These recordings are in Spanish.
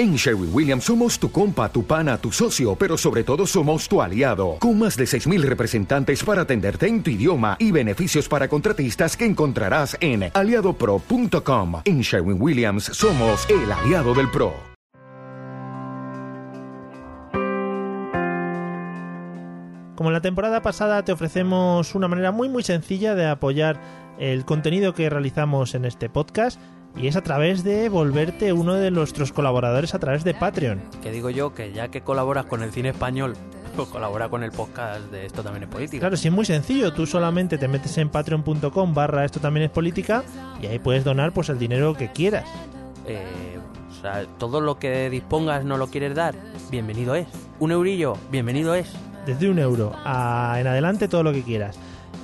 En Sherwin Williams somos tu compa, tu pana, tu socio, pero sobre todo somos tu aliado, con más de 6.000 representantes para atenderte en tu idioma y beneficios para contratistas que encontrarás en aliadopro.com. En Sherwin Williams somos el aliado del PRO. Como la temporada pasada te ofrecemos una manera muy muy sencilla de apoyar el contenido que realizamos en este podcast y es a través de volverte uno de nuestros colaboradores a través de Patreon. Que digo yo que ya que colaboras con el cine español, pues colabora con el podcast de Esto también es política. Claro, sí es muy sencillo, tú solamente te metes en patreon.com barra esto también es política y ahí puedes donar pues el dinero que quieras. Eh, o sea, todo lo que dispongas no lo quieres dar, bienvenido es. Un eurillo, bienvenido es. Desde un euro a en adelante todo lo que quieras.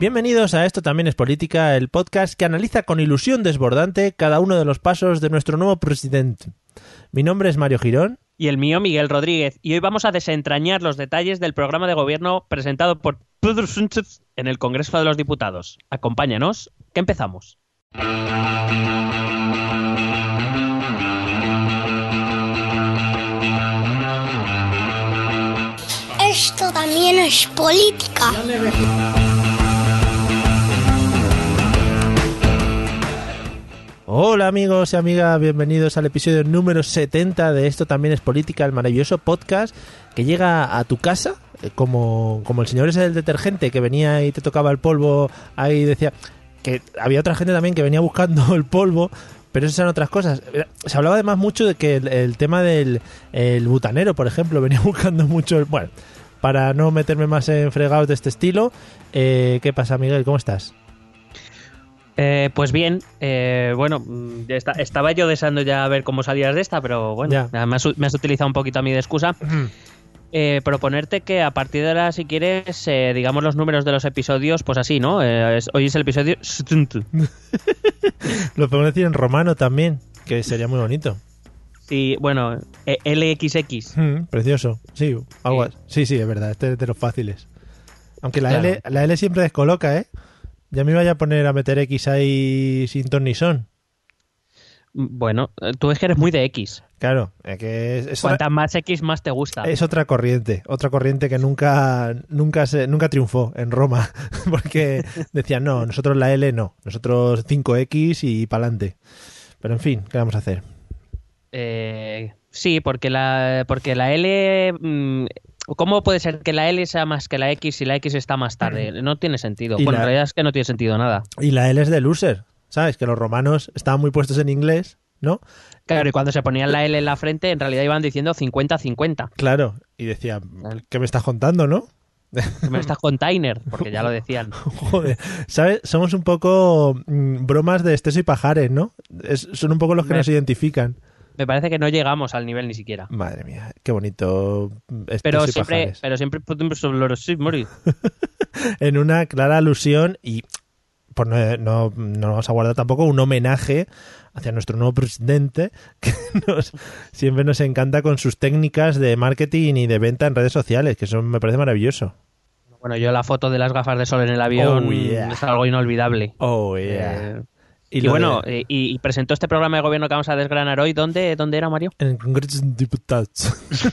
Bienvenidos a Esto también es política, el podcast que analiza con ilusión desbordante cada uno de los pasos de nuestro nuevo presidente. Mi nombre es Mario Girón. y el mío Miguel Rodríguez. Y hoy vamos a desentrañar los detalles del programa de gobierno presentado por Pedro Sánchez en el Congreso de los Diputados. Acompáñanos, que empezamos. Esto también es política. Hola amigos y amigas, bienvenidos al episodio número 70 de Esto también es política, el maravilloso podcast que llega a tu casa, eh, como, como el señor ese del detergente que venía y te tocaba el polvo, ahí decía que había otra gente también que venía buscando el polvo, pero esas eran otras cosas. Se hablaba además mucho de que el, el tema del el butanero, por ejemplo, venía buscando mucho el... Bueno, para no meterme más en fregados de este estilo, eh, ¿qué pasa Miguel? ¿Cómo estás? Eh, pues bien, eh, bueno, mm, ya está- estaba yo deseando ya ver cómo salías de esta, pero bueno, Ya. me, has, me has utilizado un poquito a mí de excusa. Eh, proponerte que a partir de ahora, si quieres, eh, digamos los números de los episodios, pues así, ¿no? Eh, es- hoy es el episodio... Lo podemos decir en romano también, que sería muy bonito. Sí, bueno, eh, LXX. Mm, precioso. Sí, algo Sí. sí, sí, es verdad. Este es de los fáciles. Aunque la, Claro. L, la L siempre descoloca, ¿eh? Ya me iba a poner a meter X ahí sin ton ni son. Bueno, eh, tú es que eres muy de X. Claro, es que es, es otra, Cuanta más X, más te gusta. es otra corriente. Otra corriente que nunca, nunca, se, nunca triunfó en Roma. Porque decían, no, nosotros la L no. Nosotros 5X y pa'lante. Pero en fin, ¿qué vamos a hacer? Eh, sí, porque la, porque la L... mm, ¿Cómo puede ser que la L sea más que la X si la X está más tarde? No tiene sentido. Y Bueno, la- en realidad es que no tiene sentido nada. Y la L es de loser. ¿Sabes? Que los romanos estaban muy puestos en inglés, ¿no? Claro, y cuando se ponían la L en la frente, en realidad iban diciendo 50-50. Claro. Y decía, ¿qué me estás contando, no? Me estás container, porque ya lo decían. Joder, ¿sabes? Somos un poco mm, bromas de Esteso y Pajares, ¿no? Es- son un poco los que Me- nos identifican. Me parece que no llegamos al nivel ni siquiera. Madre mía, qué bonito Esteso Pero siempre, pero siempre. En una clara alusión y pues no, no, no vamos a guardar tampoco un homenaje hacia nuestro nuevo presidente que nos, siempre nos encanta con sus técnicas de marketing y de venta en redes sociales, que eso me parece maravilloso. Bueno, yo la foto de las gafas de sol en el avión Oh, yeah. es algo inolvidable. Oh, Eh, y, bueno, de- eh, y, y presentó este programa de gobierno que vamos a desgranar hoy. ¿Dónde, dónde era, Mario? En el Congreso de Diputados.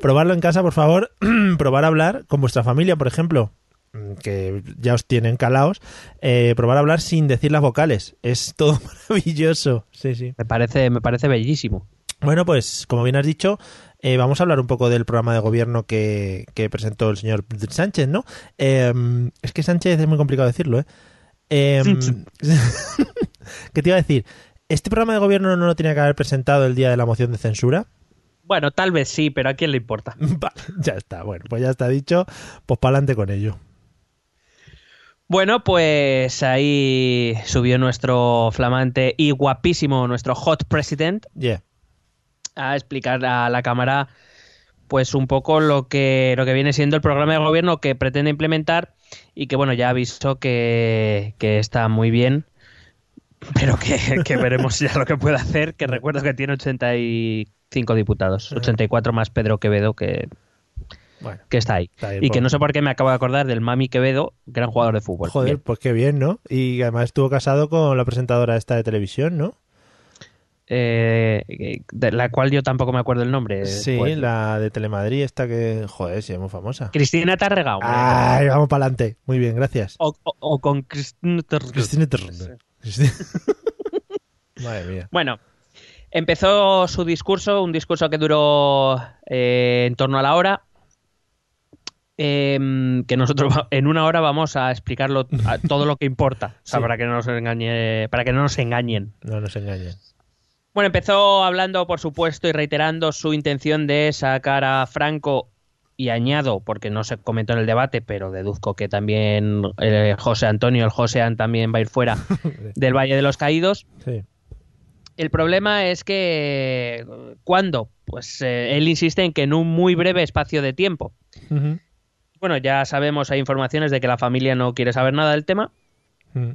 Probarlo en casa, por favor. probar a hablar con vuestra familia, por ejemplo, que ya os tienen calaos. Eh, probar a hablar sin decir las vocales. Es todo maravilloso. Sí, sí. Me parece, me parece bellísimo. Bueno, pues como bien has dicho, eh, vamos a hablar un poco del programa de gobierno que, que presentó el señor Sánchez, ¿no? Eh, es que Sánchez es muy complicado decirlo, ¿eh? Eh, ¿Qué te iba a decir? ¿Este programa de gobierno no lo tenía que haber presentado el día de la moción de censura? Bueno, tal vez sí, pero ¿a quién le importa? Vale, ya está, bueno, pues ya está dicho, pues para adelante con ello. Bueno, pues ahí subió nuestro flamante y guapísimo, nuestro hot president, Yeah. a explicar a la cámara pues un poco lo que lo que viene siendo el programa de gobierno que pretende implementar y que bueno ya avisó que, que está muy bien pero que, que veremos ya lo que puede hacer que recuerdo que tiene 85 diputados 84 más Pedro Quevedo que, Bueno, que está ahí Está ahí, y que no sé por qué me acabo de acordar del Mami Quevedo gran jugador de fútbol joder, Bien. pues qué bien, ¿no? Y además estuvo casado con la presentadora esta de televisión, ¿no? Eh, de la cual yo tampoco me acuerdo el nombre Sí, pues. la de Telemadrid, esta que, joder, sí, es muy famosa. Cristina Tarrega hombre. Ay, vamos para adelante. Muy bien, gracias. o, o- o con Cristina Tarrega Cristina. Cristina- Madre mía. Bueno, empezó su discurso, un discurso que duró eh, en torno a la hora. em, que nosotros en una hora vamos a explicarlo a- todo lo que importa, o sea, Sí. para que no nos engañe, para que no nos engañen. No nos engañen. Bueno, empezó hablando, por supuesto, y reiterando su intención de sacar a Franco y añado, porque no se comentó en el debate, pero deduzco que también eh, José Antonio, el Josean también va a ir fuera del Valle de los Caídos. Sí. El problema es que ¿cuándo? Pues eh, él insiste en que en un muy breve espacio de tiempo. Bueno, ya sabemos, hay informaciones de que la familia no quiere saber nada del tema. Mm.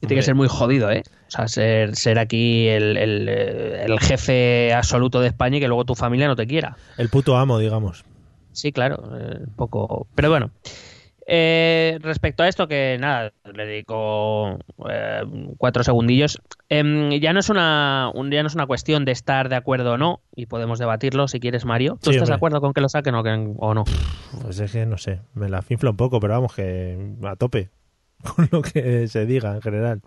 Y tiene que ser muy jodido, ¿eh? O sea, ser, ser aquí el, el, eh, el jefe absoluto de España y que luego tu familia no te quiera. El puto amo, digamos. Sí, claro, eh, un poco. Pero bueno. Eh, respecto a esto, que nada, le dedico eh, cuatro segundillos. Em, ya no es una un- ya no es una cuestión de estar de acuerdo o no, y podemos debatirlo si quieres, Mario. ¿Tú Sí, estás de acuerdo con que lo saquen o, que- o no? Pues es que no sé, me la finfla un poco, pero vamos, que a tope con lo que se diga en general.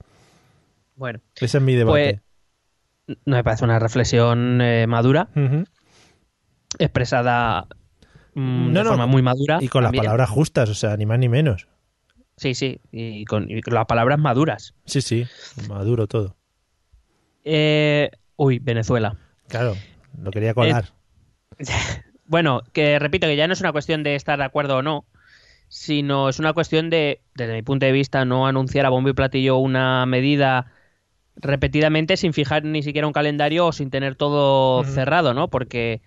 Bueno, Ese es mi debate. no me parece una reflexión eh, madura, expresada mm, No, de no, forma muy madura. Y con las palabras justas, o sea, ni más ni menos. Sí, sí, y con, y con las palabras maduras. Sí, sí, maduro todo. Eh, uy, Venezuela. Claro, lo quería colar. Bueno, que repito que ya no es una cuestión de estar de acuerdo o no, sino es una cuestión de, desde mi punto de vista, no anunciar a bombo y platillo una medida repetidamente sin fijar ni siquiera un calendario o sin tener todo cerrado, ¿no? Porque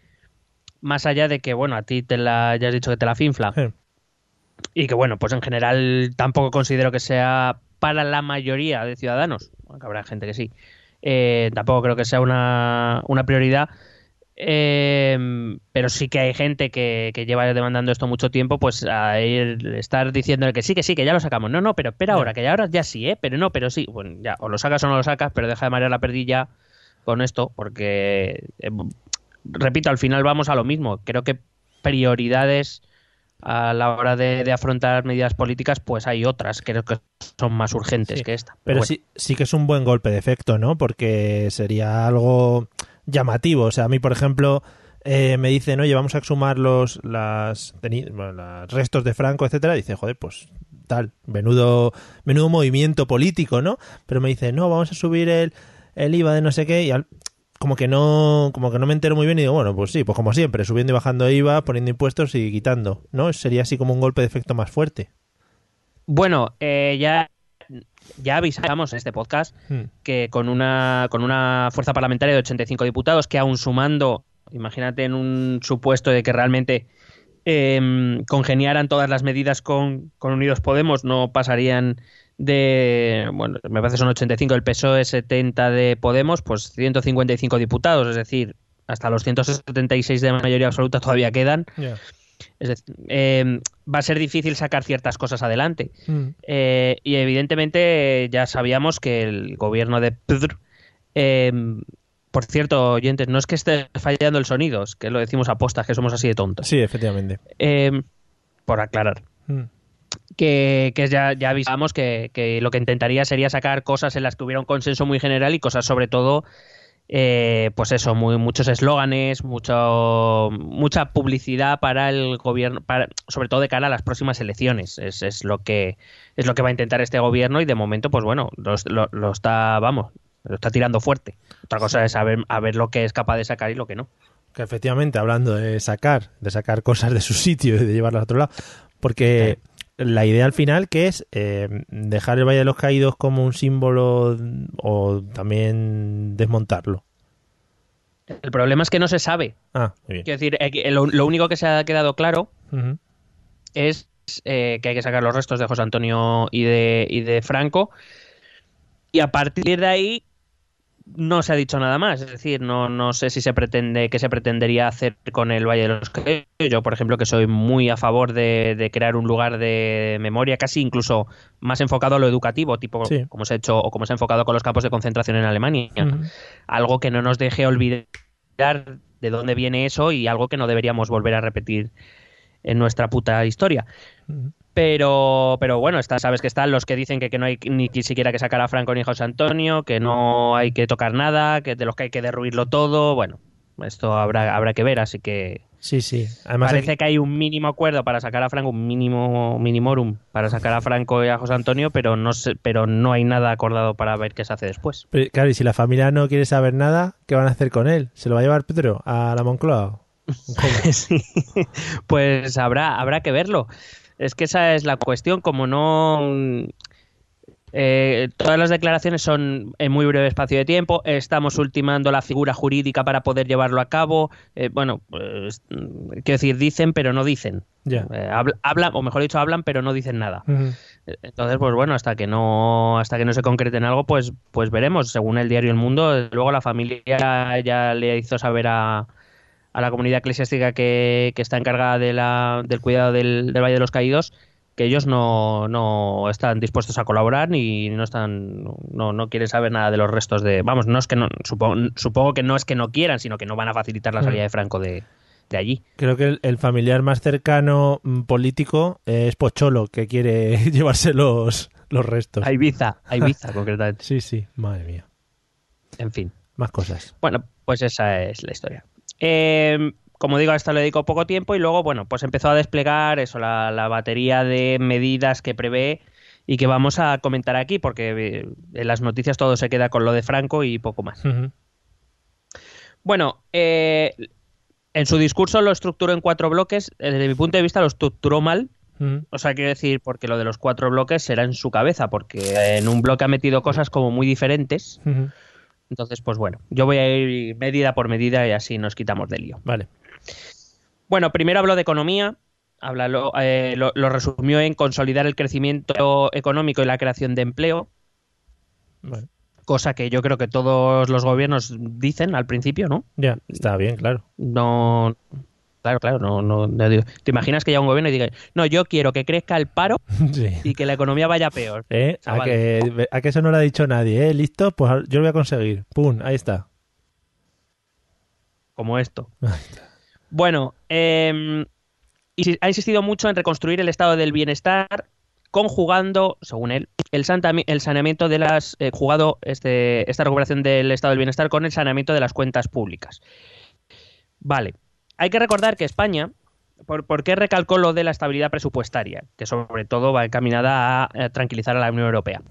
más allá de que, bueno, a ti te la, ya has dicho que te la finfla y que, bueno, pues en general tampoco considero que sea para la mayoría de ciudadanos, aunque habrá gente que sí, eh, tampoco creo que sea una, una prioridad. Eh, pero sí que hay gente que, que lleva demandando esto mucho tiempo, pues a ir- estar diciéndole que sí, que sí, que ya lo sacamos. No, no, pero espera ahora, que ya ahora ya sí, ¿eh? Pero no, pero sí. Bueno, ya, o lo sacas o no lo sacas, pero deja de marear la perdilla con esto, porque, eh, repito, al final vamos a lo mismo. Creo que prioridades a la hora de, de afrontar medidas políticas, pues hay otras, creo que son más urgentes Sí, que esta. Pero bueno. sí, sí que es un buen golpe de efecto, ¿no? Porque sería algo llamativo. O sea, a mí, por ejemplo, eh, me dicen, oye, vamos a exhumar los las, los restos de Franco, etcétera. Dice, joder, pues tal, menudo, menudo movimiento político, ¿no? Pero me dice, no, vamos a subir el, el IVA de no sé qué y al- como que no como que no me entero muy bien y digo, bueno, pues sí, pues como siempre, subiendo y bajando IVA, poniendo impuestos y quitando, ¿no? Sería así como un golpe de efecto más fuerte. Bueno, eh, ya, ya avisamos en este podcast Hmm. que con una, con una fuerza parlamentaria de 85 diputados, que aún sumando, imagínate en un supuesto de que realmente eh, congeniaran todas las medidas con, con Unidos Podemos, no pasarían de, bueno, me parece son 85 del PSOE, 70 de Podemos, pues 155 diputados, es decir, hasta los 176 de mayoría absoluta todavía quedan. Es decir, eh, va a ser difícil sacar ciertas cosas adelante. Hmm. Eh, y evidentemente ya sabíamos que el gobierno de Pedro. eh, por cierto, oyentes, no es que esté fallando el sonido, es que lo decimos a postas, que somos así de tontos. Sí, efectivamente. Eh, por aclarar. Hmm. Que, que ya, ya avisamos que, que lo que intentaría sería sacar cosas en las que hubiera un consenso muy general y cosas sobre todo, eh, pues eso, muy, muchos eslóganes, mucho, mucha publicidad para el gobierno, para, sobre todo de cara a las próximas elecciones. Es, es lo que es lo que va a intentar este gobierno y de momento, pues bueno, lo, lo- lo está, vamos, lo está tirando fuerte. Otra cosa es saber a ver lo que es capaz de sacar y lo que no. Que efectivamente, hablando de sacar, de sacar cosas de su sitio y de llevarlas a otro lado, porque la idea al final que es eh, dejar el Valle de los Caídos como un símbolo o también desmontarlo. El problema es que no se sabe. Ah, muy bien. Quiero decir, eh, lo, lo único que se ha quedado claro es eh, que hay que sacar los restos de José Antonio y de, y de Franco. Y a partir de ahí no se ha dicho nada más. Es decir, no, no sé si se pretende, qué se pretendería hacer con el Valle de los Caídos. Yo, por ejemplo, que soy muy a favor de, de crear un lugar de memoria, casi incluso más enfocado a lo educativo, tipo Sí. como se ha hecho o como se ha enfocado con los campos de concentración en Alemania. Algo que no nos deje olvidar de dónde viene eso y algo que no deberíamos volver a repetir en nuestra puta historia. Pero, pero bueno, está, sabes que están los que dicen que, que no hay ni siquiera que sacar a Franco ni a José Antonio, que no hay que tocar nada, que de los que hay que derruirlo todo. Bueno, esto habrá, habrá que ver, así que Sí, sí. Además, parece aquí- que hay un mínimo acuerdo para sacar a Franco, un mínimo minimorum para sacar a Franco y a José Antonio, pero no sé, pero no hay nada acordado para ver qué se hace después. pero, claro, y si la familia no quiere saber nada, ¿qué van a hacer con él? ¿Se lo va a llevar Pedro a la Moncloa? Pues habrá, habrá que verlo. Es que esa es la cuestión, como no... eh, todas las declaraciones son en muy breve espacio de tiempo, estamos ultimando la figura jurídica para poder llevarlo a cabo. eh, bueno, pues, mm, quiero decir, dicen pero no dicen. Eh, habl- hablan, o mejor dicho, hablan pero no dicen nada. Ujú. Entonces, pues bueno, hasta que no, hasta que no se concrete en algo, pues, pues veremos. Según el diario El Mundo, luego la familia ya le hizo saber a, a la comunidad eclesiástica que, que está encargada de la, del cuidado del, del Valle de los Caídos que ellos no, no están dispuestos a colaborar ni no están no, no quieren saber nada de los restos de vamos no es que no supongo, supongo que no es que no quieran sino que no van a facilitar la salida de Franco de, de allí Creo que el, el familiar más cercano mm, político es Pocholo, que quiere llevarse los, los restos. a Ibiza a Ibiza concretamente Sí, sí, madre mía. en fin Más cosas. Bueno, pues esa es la historia. Eh, como digo, a esto le dedico poco tiempo y luego, bueno, pues empezó a desplegar eso, la, la batería de medidas que prevé y que vamos a comentar aquí, porque eh, en las noticias todo se queda con lo de Franco y poco más. Bueno, eh, en su discurso lo estructuró en cuatro bloques. Eh, Desde mi punto de vista lo estructuró mal. O sea, quiero decir, porque lo de los cuatro bloques será en su cabeza, porque en un bloque ha metido cosas como muy diferentes. Entonces, pues bueno, yo voy a ir medida por medida y así nos quitamos del lío. Vale. Bueno, primero habló de economía, habla, lo, eh, lo- lo resumió en consolidar el crecimiento económico y la creación de empleo, Vale. cosa que yo creo que todos los gobiernos dicen al principio, ¿no? Ya, está bien, claro. No, claro, claro, no, no, no digo- ¿Te imaginas que haya un gobierno y diga, no, yo quiero que crezca el paro sí. y que la economía vaya peor? ¿Eh? A, que, a que eso no lo ha dicho nadie, ¿eh? ¿Listo? Pues yo lo voy a conseguir. ¡Pum! Ahí está. Como esto. Ahí está. Bueno, eh, y ha insistido mucho en reconstruir el estado del bienestar, conjugando, según él, el saneamiento de las. eh, jugado este, esta recuperación del estado del bienestar con el saneamiento de las cuentas públicas. Vale. Hay que recordar que España. ¿Por, por qué recalcó lo de la estabilidad presupuestaria? Que sobre todo va encaminada a, eh, tranquilizar a la Unión Europea.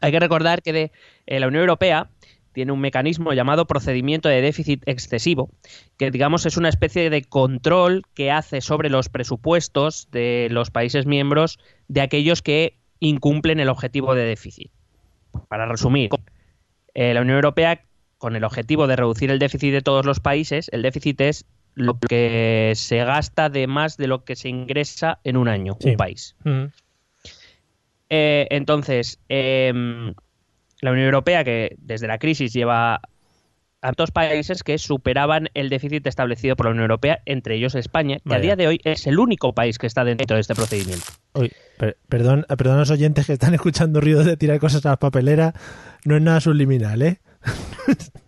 Hay que recordar que de, eh, la Unión Europea tiene un mecanismo llamado procedimiento de déficit excesivo, que digamos es una especie de control que hace sobre los presupuestos de los países miembros de aquellos que incumplen el objetivo de déficit. Para resumir, eh, la Unión Europea, con el objetivo de reducir el déficit de todos los países, el déficit es lo que se gasta de más de lo que se ingresa en un año, Sí. un país. Ujú. Eh, entonces, em, la Unión Europea, que desde la crisis lleva a dos países que superaban el déficit establecido por la Unión Europea, entre ellos España, que Vaya. a día de hoy es el único país que está dentro de este procedimiento. Uy, per- perdón, perdón a los oyentes que están escuchando ruidos de tirar cosas a la papelera. No es nada subliminal, ¿eh?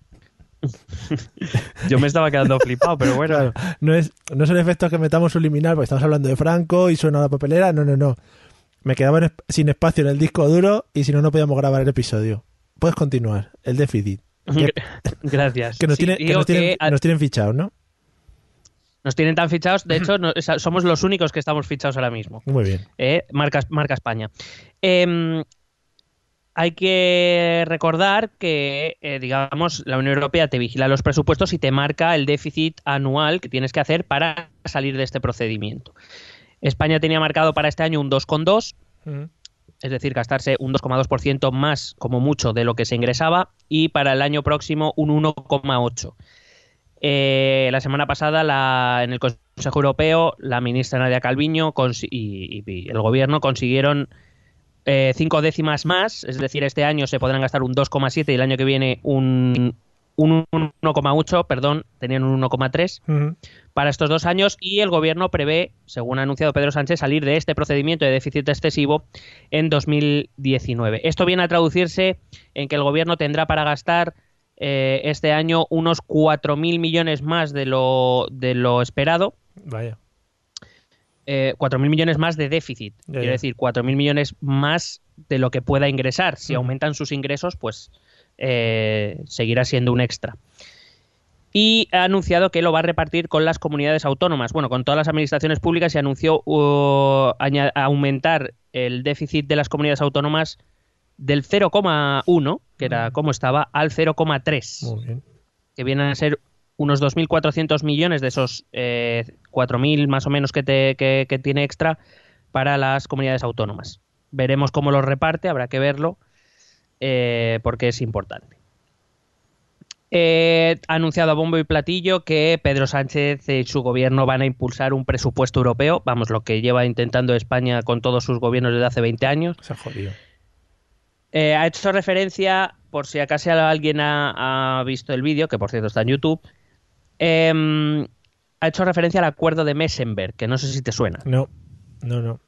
Yo me estaba quedando flipado, pero Claro, no, es, no son efectos que metamos subliminal porque estamos hablando de Franco y suena la papelera. No, no, no. Me quedaba en sin espacio en el disco duro y si no, no podíamos grabar el episodio. Puedes continuar. El déficit. Que, Gracias. que nos, Sí, tiene- que nos tienen, que a- nos tienen fichados, ¿no? nos tienen tan fichados, de hecho, no- somos los únicos que estamos fichados ahora mismo. Muy bien. Eh, marca, marca España. Em, hay que recordar que, eh, digamos, la Unión Europea te vigila los presupuestos y te marca el déficit anual que tienes que hacer para salir de este procedimiento. España tenía marcado para este año un 2,2, Ujú. es decir, gastarse un 2,2% más como mucho de lo que se ingresaba y para el año próximo un 1,8%. Eh, la semana pasada la- en el Consejo Europeo la ministra Nadia Calviño consi- y, y- y el gobierno consiguieron eh, cinco décimas más, es decir, este año se podrán gastar un 2,7 y el año que viene un, un 1,8, perdón, tenían un 1,3 Ujú. para estos dos años y el gobierno prevé, según ha anunciado Pedro Sánchez, salir de este procedimiento de déficit excesivo en 2019. Esto viene a traducirse en que el gobierno tendrá para gastar eh, este año unos 4.000 millones más de lo, de lo esperado. Vaya. Eh, 4.000 millones más de déficit. Quiero decir, 4.000 millones más de lo que pueda ingresar. Si aumentan sus ingresos, pues eh, seguirá siendo un extra. Y ha anunciado que lo va a repartir con las comunidades autónomas, bueno, con todas las administraciones públicas y anunció uh, aumentar el déficit de las comunidades autónomas del 0,1, que era como estaba, al 0,3 Muy bien. que vienen a ser unos 2.400 millones de esos eh, 4.000 más o menos que, te- que- que tiene extra para las comunidades autónomas. Veremos cómo los reparte, habrá que verlo, eh, porque es importante. Eh, ha anunciado a bombo y platillo que Pedro Sánchez y su gobierno van a impulsar un presupuesto europeo, vamos, lo que lleva intentando España con todos sus gobiernos desde hace 20 años. Se ha jodido. Eh, ha hecho referencia, por si acaso alguien ha, ha visto el vídeo, que por cierto está en YouTube, em, ha hecho referencia al acuerdo de Messenberg, que no sé si te suena. No, no, no.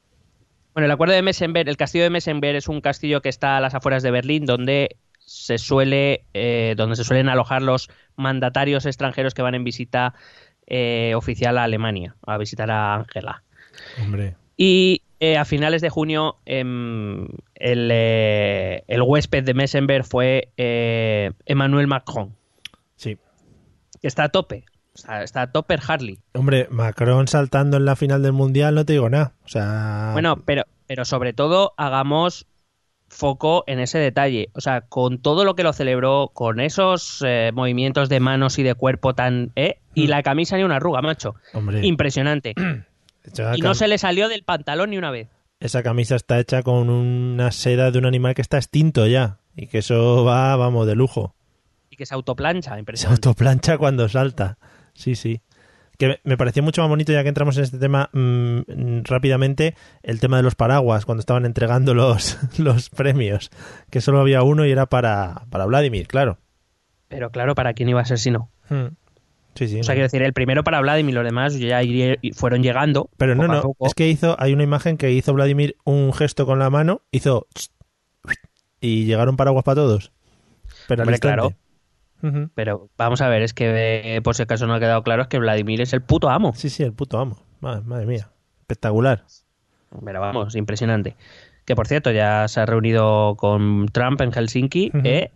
Bueno, el acuerdo de Messenberg, el castillo de Messenberg es un castillo que está a las afueras de Berlín, donde se suele, eh, donde se suelen alojar los mandatarios extranjeros que van en visita eh, oficial a Alemania, a visitar a Angela. Hombre. Y eh, a finales de junio em, el, el huésped de Messenberg fue Emmanuel Macron, Sí. que está a tope. Está, tope Harley. Hombre, Macron saltando en la final del Mundial, no te digo nada. O sea... Bueno, pero, pero sobre todo hagamos foco en ese detalle. O sea, con todo lo que lo celebró, con esos eh, movimientos de manos y de cuerpo tan... ¿eh? Y Mm. la camisa ni una arruga, macho. Hombre, Impresionante. Y no se le salió del pantalón ni una vez. esa camisa está hecha con una seda de un animal que está extinto ya. Y que eso va, vamos, de lujo. Y que se autoplancha, Se impresionante. autoplancha cuando salta. Sí, sí. Que me- pareció mucho más bonito, ya que entramos en este tema mm, rápidamente, el tema de los paraguas, cuando estaban entregando los, los premios. Que solo había uno y era para, para Vladimir, claro. Pero claro, ¿para quién iba a ser si no? Mm. Sí, sí. O sea, no. quiero decir, el primero para Vladimir, los demás ya fueron llegando. Pero no, no, es que hizo, hay una imagen que hizo Vladimir un gesto con la mano, hizo y llegaron paraguas para todos. Pero al Hombre, Pero vamos a ver, es que eh, por si acaso no ha quedado claro, es que Vladimir es el puto amo. Sí, sí, el puto amo. Madre, madre mía. Espectacular. Pero vamos, impresionante. Que por cierto, ya se ha reunido con Trump en Helsinki. ¿eh?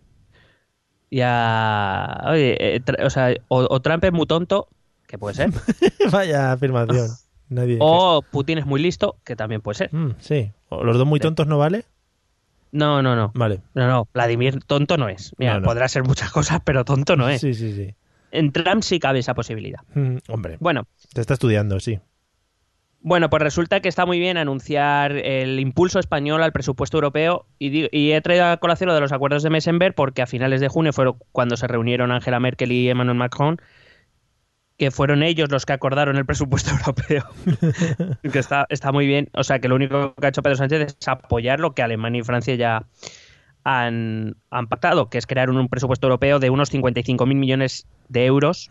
Ya. Oye, eh, o sea, o, o Trump es muy tonto, que puede ser. Vaya afirmación. Nadie. o Putin es muy listo, que también puede ser. Mm, sí. O los dos muy tontos no vale. No, no, no. Vale. No, no, Vladimir tonto no es. Mira, No, no. podrá ser muchas cosas, pero tonto no es. Sí, sí, sí. En Trump sí cabe esa posibilidad. Mm, hombre, Bueno, te está estudiando, sí. Bueno, pues resulta que está muy bien anunciar el impulso español al presupuesto europeo y, y he traído a colación lo de los acuerdos de Messenberg porque a finales de junio fueron cuando se reunieron Angela Merkel y Emmanuel Macron, que fueron ellos los que acordaron el presupuesto europeo. que está, está muy bien. O sea, que lo único que ha hecho Pedro Sánchez es apoyar lo que Alemania y Francia ya han, han pactado, que es crear un, un presupuesto europeo de unos 55.000 millones de euros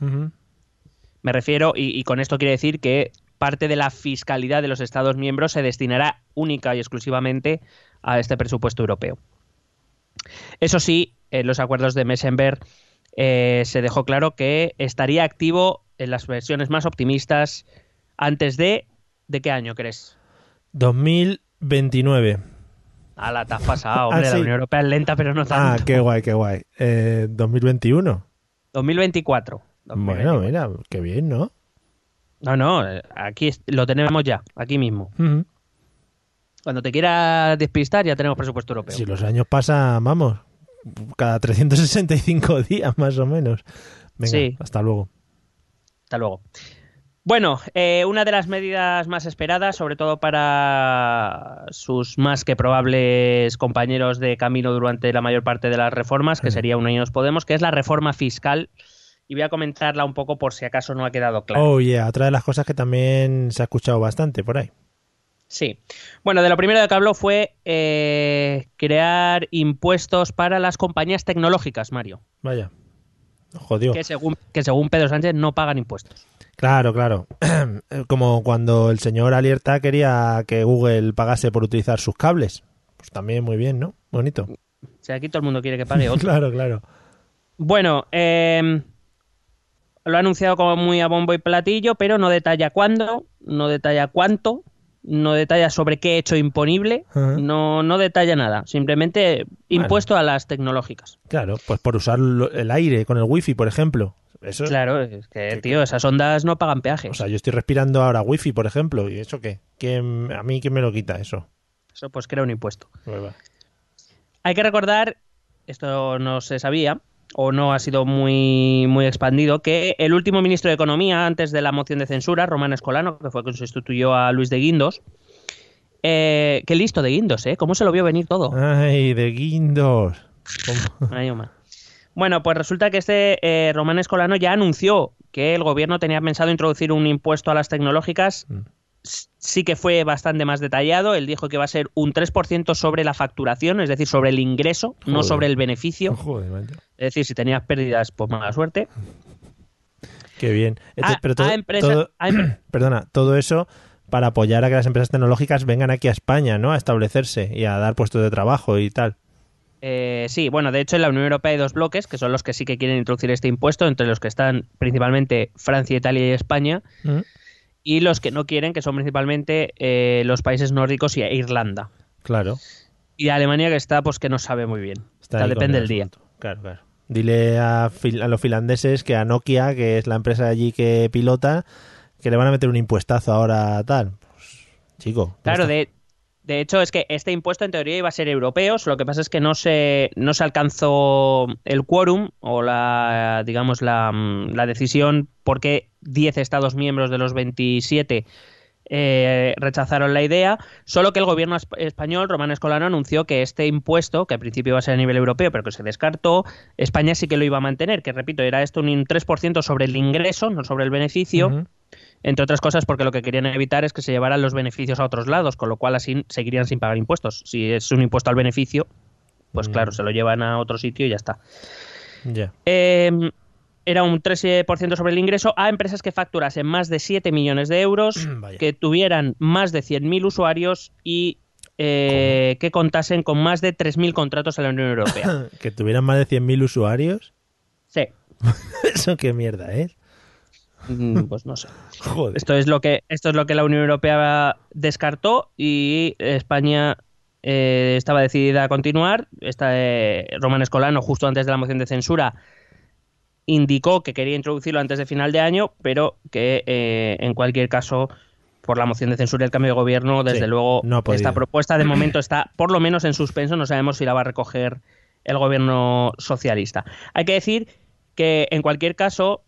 me refiero, y, y con esto quiere decir que parte de la fiscalidad de los Estados miembros se destinará única y exclusivamente a este presupuesto europeo. Eso sí, en los acuerdos de Messenberg eh, se dejó claro que estaría activo en las versiones más optimistas antes de... ¿De qué año crees? 2029. A la te has pasado, hombre, Ah, sí. la Unión Europea es lenta, pero no Ah, tanto. qué guay, qué guay. Eh, 2021. 2024. Bueno, mira, qué bien, ¿no? No, no, eh, aquí lo tenemos ya, aquí mismo. Cuando te quieras despistar ya tenemos presupuesto europeo. Si los años pasan, vamos, cada 365 días más o menos. Venga, Sí. hasta luego. Hasta luego. Bueno, eh, una de las medidas más esperadas, sobre todo para sus más que probables compañeros de camino durante la mayor parte de las reformas, que sería Unidos Podemos, que es la reforma fiscal. Y voy a comentarla un poco por si acaso no ha quedado claro. Oh, yeah, otra de las cosas que también se ha escuchado bastante por ahí. Sí. Bueno, de lo primero de que habló fue eh, crear impuestos para las compañías tecnológicas, Mario. Vaya. Jodió. Que según, que según Pedro Sánchez no pagan impuestos. Claro, claro. Como cuando el señor Alierta quería que Google pagase por utilizar sus cables. Pues también muy bien, ¿no? Bonito. O sea, aquí todo el mundo quiere que pague otro. Claro, claro. Bueno, eh, lo ha anunciado como muy a bombo y platillo, pero no detalla cuándo, no detalla cuánto, no detalla sobre qué hecho imponible, no, no detalla nada. Simplemente impuesto a las tecnológicas. Claro, pues por usar el aire con el wifi, por ejemplo. Eso, Claro, es que, tío, esas ondas no pagan peajes. O sea, yo estoy respirando ahora wifi, por ejemplo, ¿y eso qué? ¿Quién- ¿A mí quién me lo quita eso? Eso pues crea un impuesto. Pues. Hay que recordar, esto no se sabía, o no ha sido muy, muy expandido, que el último ministro de Economía, antes de la moción de censura, Román Escolano, que fue quien sustituyó a Luis de Guindos, eh, qué listo de Guindos, ¿eh? ¿Cómo se lo vio venir todo? Ay, de guindos. Bueno, pues resulta que este eh, Román Escolano ya anunció que el gobierno tenía pensado introducir un impuesto a las tecnológicas. Mm. Sí que fue bastante más detallado. Él dijo que va a ser un 3% sobre la facturación, es decir, sobre el ingreso, no sobre el beneficio. Joder. Es decir, si tenías pérdidas, pues mala suerte. Qué bien. A- pero todo, a empresa- todo- a empre- perdona, todo eso para apoyar a que las empresas tecnológicas vengan aquí a España, ¿no? A establecerse y a dar puestos de trabajo y tal. Eh, sí, bueno, de hecho en la Unión Europea hay dos bloques, que son los que sí que quieren introducir este impuesto, entre los que están principalmente Francia, Italia y España, ¿Mm? Y los que no quieren, que son principalmente eh, los países nórdicos y Irlanda. Claro. Y Alemania que está, pues que no sabe muy bien. Está O sea, depende el del día. Claro, claro. Dile a, los finlandeses que a Nokia, que es la empresa allí que pilota, que le van a meter un impuestazo ahora tal. Pues, chico. Claro, de, de hecho es que este impuesto en teoría iba a ser europeo, lo que pasa es que no se, no se alcanzó el quórum o la, digamos, la, la decisión porque 10 Estados miembros de los 27 eh, rechazaron la idea, solo que el gobierno esp- español, Román Escolano, anunció que este impuesto, que al principio iba a ser a nivel europeo, pero que se descartó, España sí que lo iba a mantener, que repito, era esto un 3% sobre el ingreso, no sobre el beneficio. Entre otras cosas porque lo que querían evitar es que se llevaran los beneficios a otros lados, con lo cual así seguirían sin pagar impuestos. Si es un impuesto al beneficio, pues Mm. claro, se lo llevan a otro sitio y ya está. Ya. Eh, era un 3% sobre el ingreso a empresas que facturasen más de 7 millones de euros, Vaya. que tuvieran más de 100.000 usuarios y eh, que contasen con más de 3.000 contratos en la Unión Europea. que tuvieran más de 100.000 usuarios. Sí, Eso qué mierda es. Mm, pues no sé. Joder. Esto es lo que esto es lo que la Unión Europea descartó y España eh, estaba decidida a continuar. Esta, eh, Román Escolano, justo antes de la moción de censura, indicó que quería introducirlo antes de final de año, pero que eh, en cualquier caso, por la moción de censura y el cambio de gobierno, desde Sí, luego, no esta propuesta de momento está por lo menos en suspenso. No sabemos si la va a recoger el gobierno socialista. Hay que decir que en cualquier caso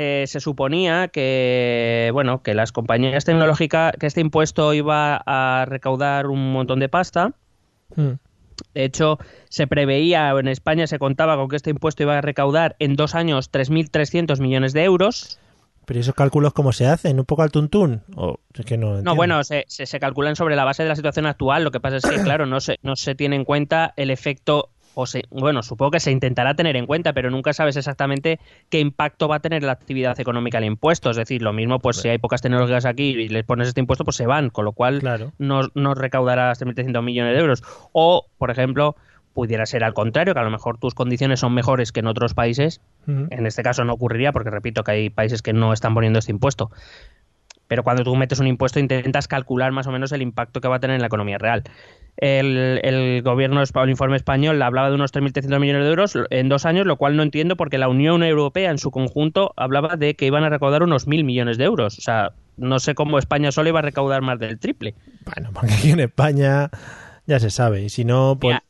eh, se suponía que bueno que las compañías tecnológicas que este impuesto iba a recaudar un montón de pasta Mm. de hecho se preveía en España se contaba con que este impuesto iba a recaudar en dos años 3.300 millones de euros Pero ¿y esos cálculos cómo se hacen? ¿Un poco al tuntún? O es que no, no bueno se, se, se calculan sobre la base de la situación actual lo que pasa es que claro no se no se tiene en cuenta el efecto o se, bueno, supongo que se intentará tener en cuenta, pero nunca sabes exactamente qué impacto va a tener la actividad económica el impuesto. Es decir, lo mismo, pues si hay pocas tecnológicas aquí y les pones este impuesto, pues se van, con lo cual Claro. no, no recaudarás 3.300 millones de euros. O, por ejemplo, pudiera ser al contrario, que a lo mejor tus condiciones son mejores que en otros países. En este caso no ocurriría, porque repito que hay países que no están poniendo este impuesto. Pero cuando tú metes un impuesto intentas calcular más o menos el impacto que va a tener en la economía real. El, el gobierno, el informe español hablaba de unos 3.300 millones de euros en dos años, lo cual no entiendo porque la Unión Europea en su conjunto hablaba de que iban a recaudar unos 1.000 millones de euros. O sea, no sé cómo España solo iba a recaudar más del triple. Bueno, porque aquí en España ya se sabe. Y si no, pues... Mira,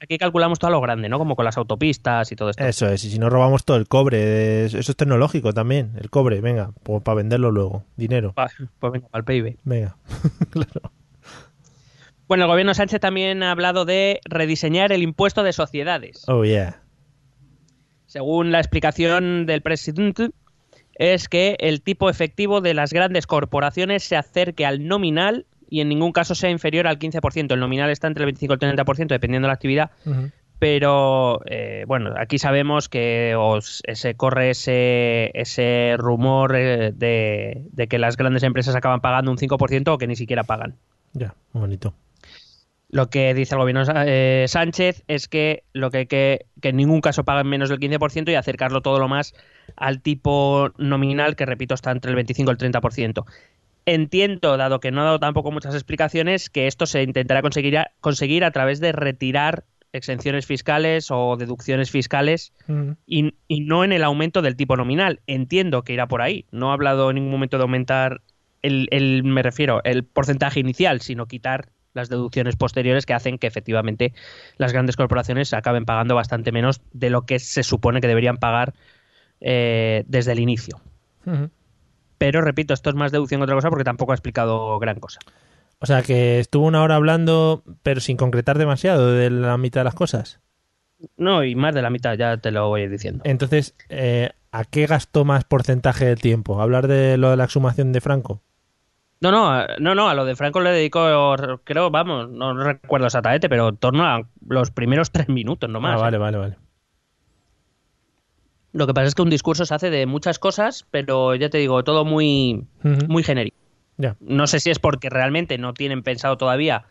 aquí calculamos todo a lo grande, ¿no? Como con las autopistas y todo esto. Eso es, y si no robamos todo el cobre, es- eso es tecnológico también, el cobre, venga, pues para venderlo luego, dinero, Pa- Pues venga, para el PIB. venga. claro. Bueno, el gobierno Sánchez también ha hablado de rediseñar el impuesto de sociedades. Oh, yeah. Según la explicación del presidente, es que el tipo efectivo de las grandes corporaciones se acerque al nominal y en ningún caso sea inferior al 15%. El nominal está entre el 25 y el 30%, dependiendo de la actividad. Pero eh, bueno, aquí sabemos que os- se corre ese, ese rumor eh, de, de que las grandes empresas acaban pagando un 5% o que ni siquiera pagan. Ya, bonito. Lo que dice el gobierno eh, Sánchez es que lo que hay que, que en ningún caso paguen menos del 15% y acercarlo todo lo más al tipo nominal, que repito, está entre el 25 y el 30%. Entiendo, dado que no ha dado tampoco muchas explicaciones, que esto se intentará conseguir a, conseguir a través de retirar exenciones fiscales o deducciones fiscales Ujú. y, y no en el aumento del tipo nominal. Entiendo que irá por ahí. No ha hablado en ningún momento de aumentar el, el- me refiero, el porcentaje inicial, sino quitar las deducciones posteriores que hacen que efectivamente las grandes corporaciones acaben pagando bastante menos de lo que se supone que deberían pagar eh, desde el inicio. Pero repito, esto es más deducción que otra cosa porque tampoco ha explicado gran cosa. O sea que estuvo una hora hablando, pero sin concretar demasiado de la mitad de las cosas. No, y más de la mitad, ya te lo voy diciendo. Entonces, eh, ¿a qué gastó más porcentaje del tiempo? ¿Hablar de lo de la exhumación de Franco? No, no, a- no, no, a lo de Franco le dedicó, creo, vamos, no recuerdo exactamente, pero en torno a los primeros tres minutos nomás. ah, ¿eh? vale, vale, vale. Lo que pasa es que un discurso se hace de muchas cosas, pero ya te digo, todo muy, muy genérico. Ya. No sé si es porque realmente no tienen pensado todavía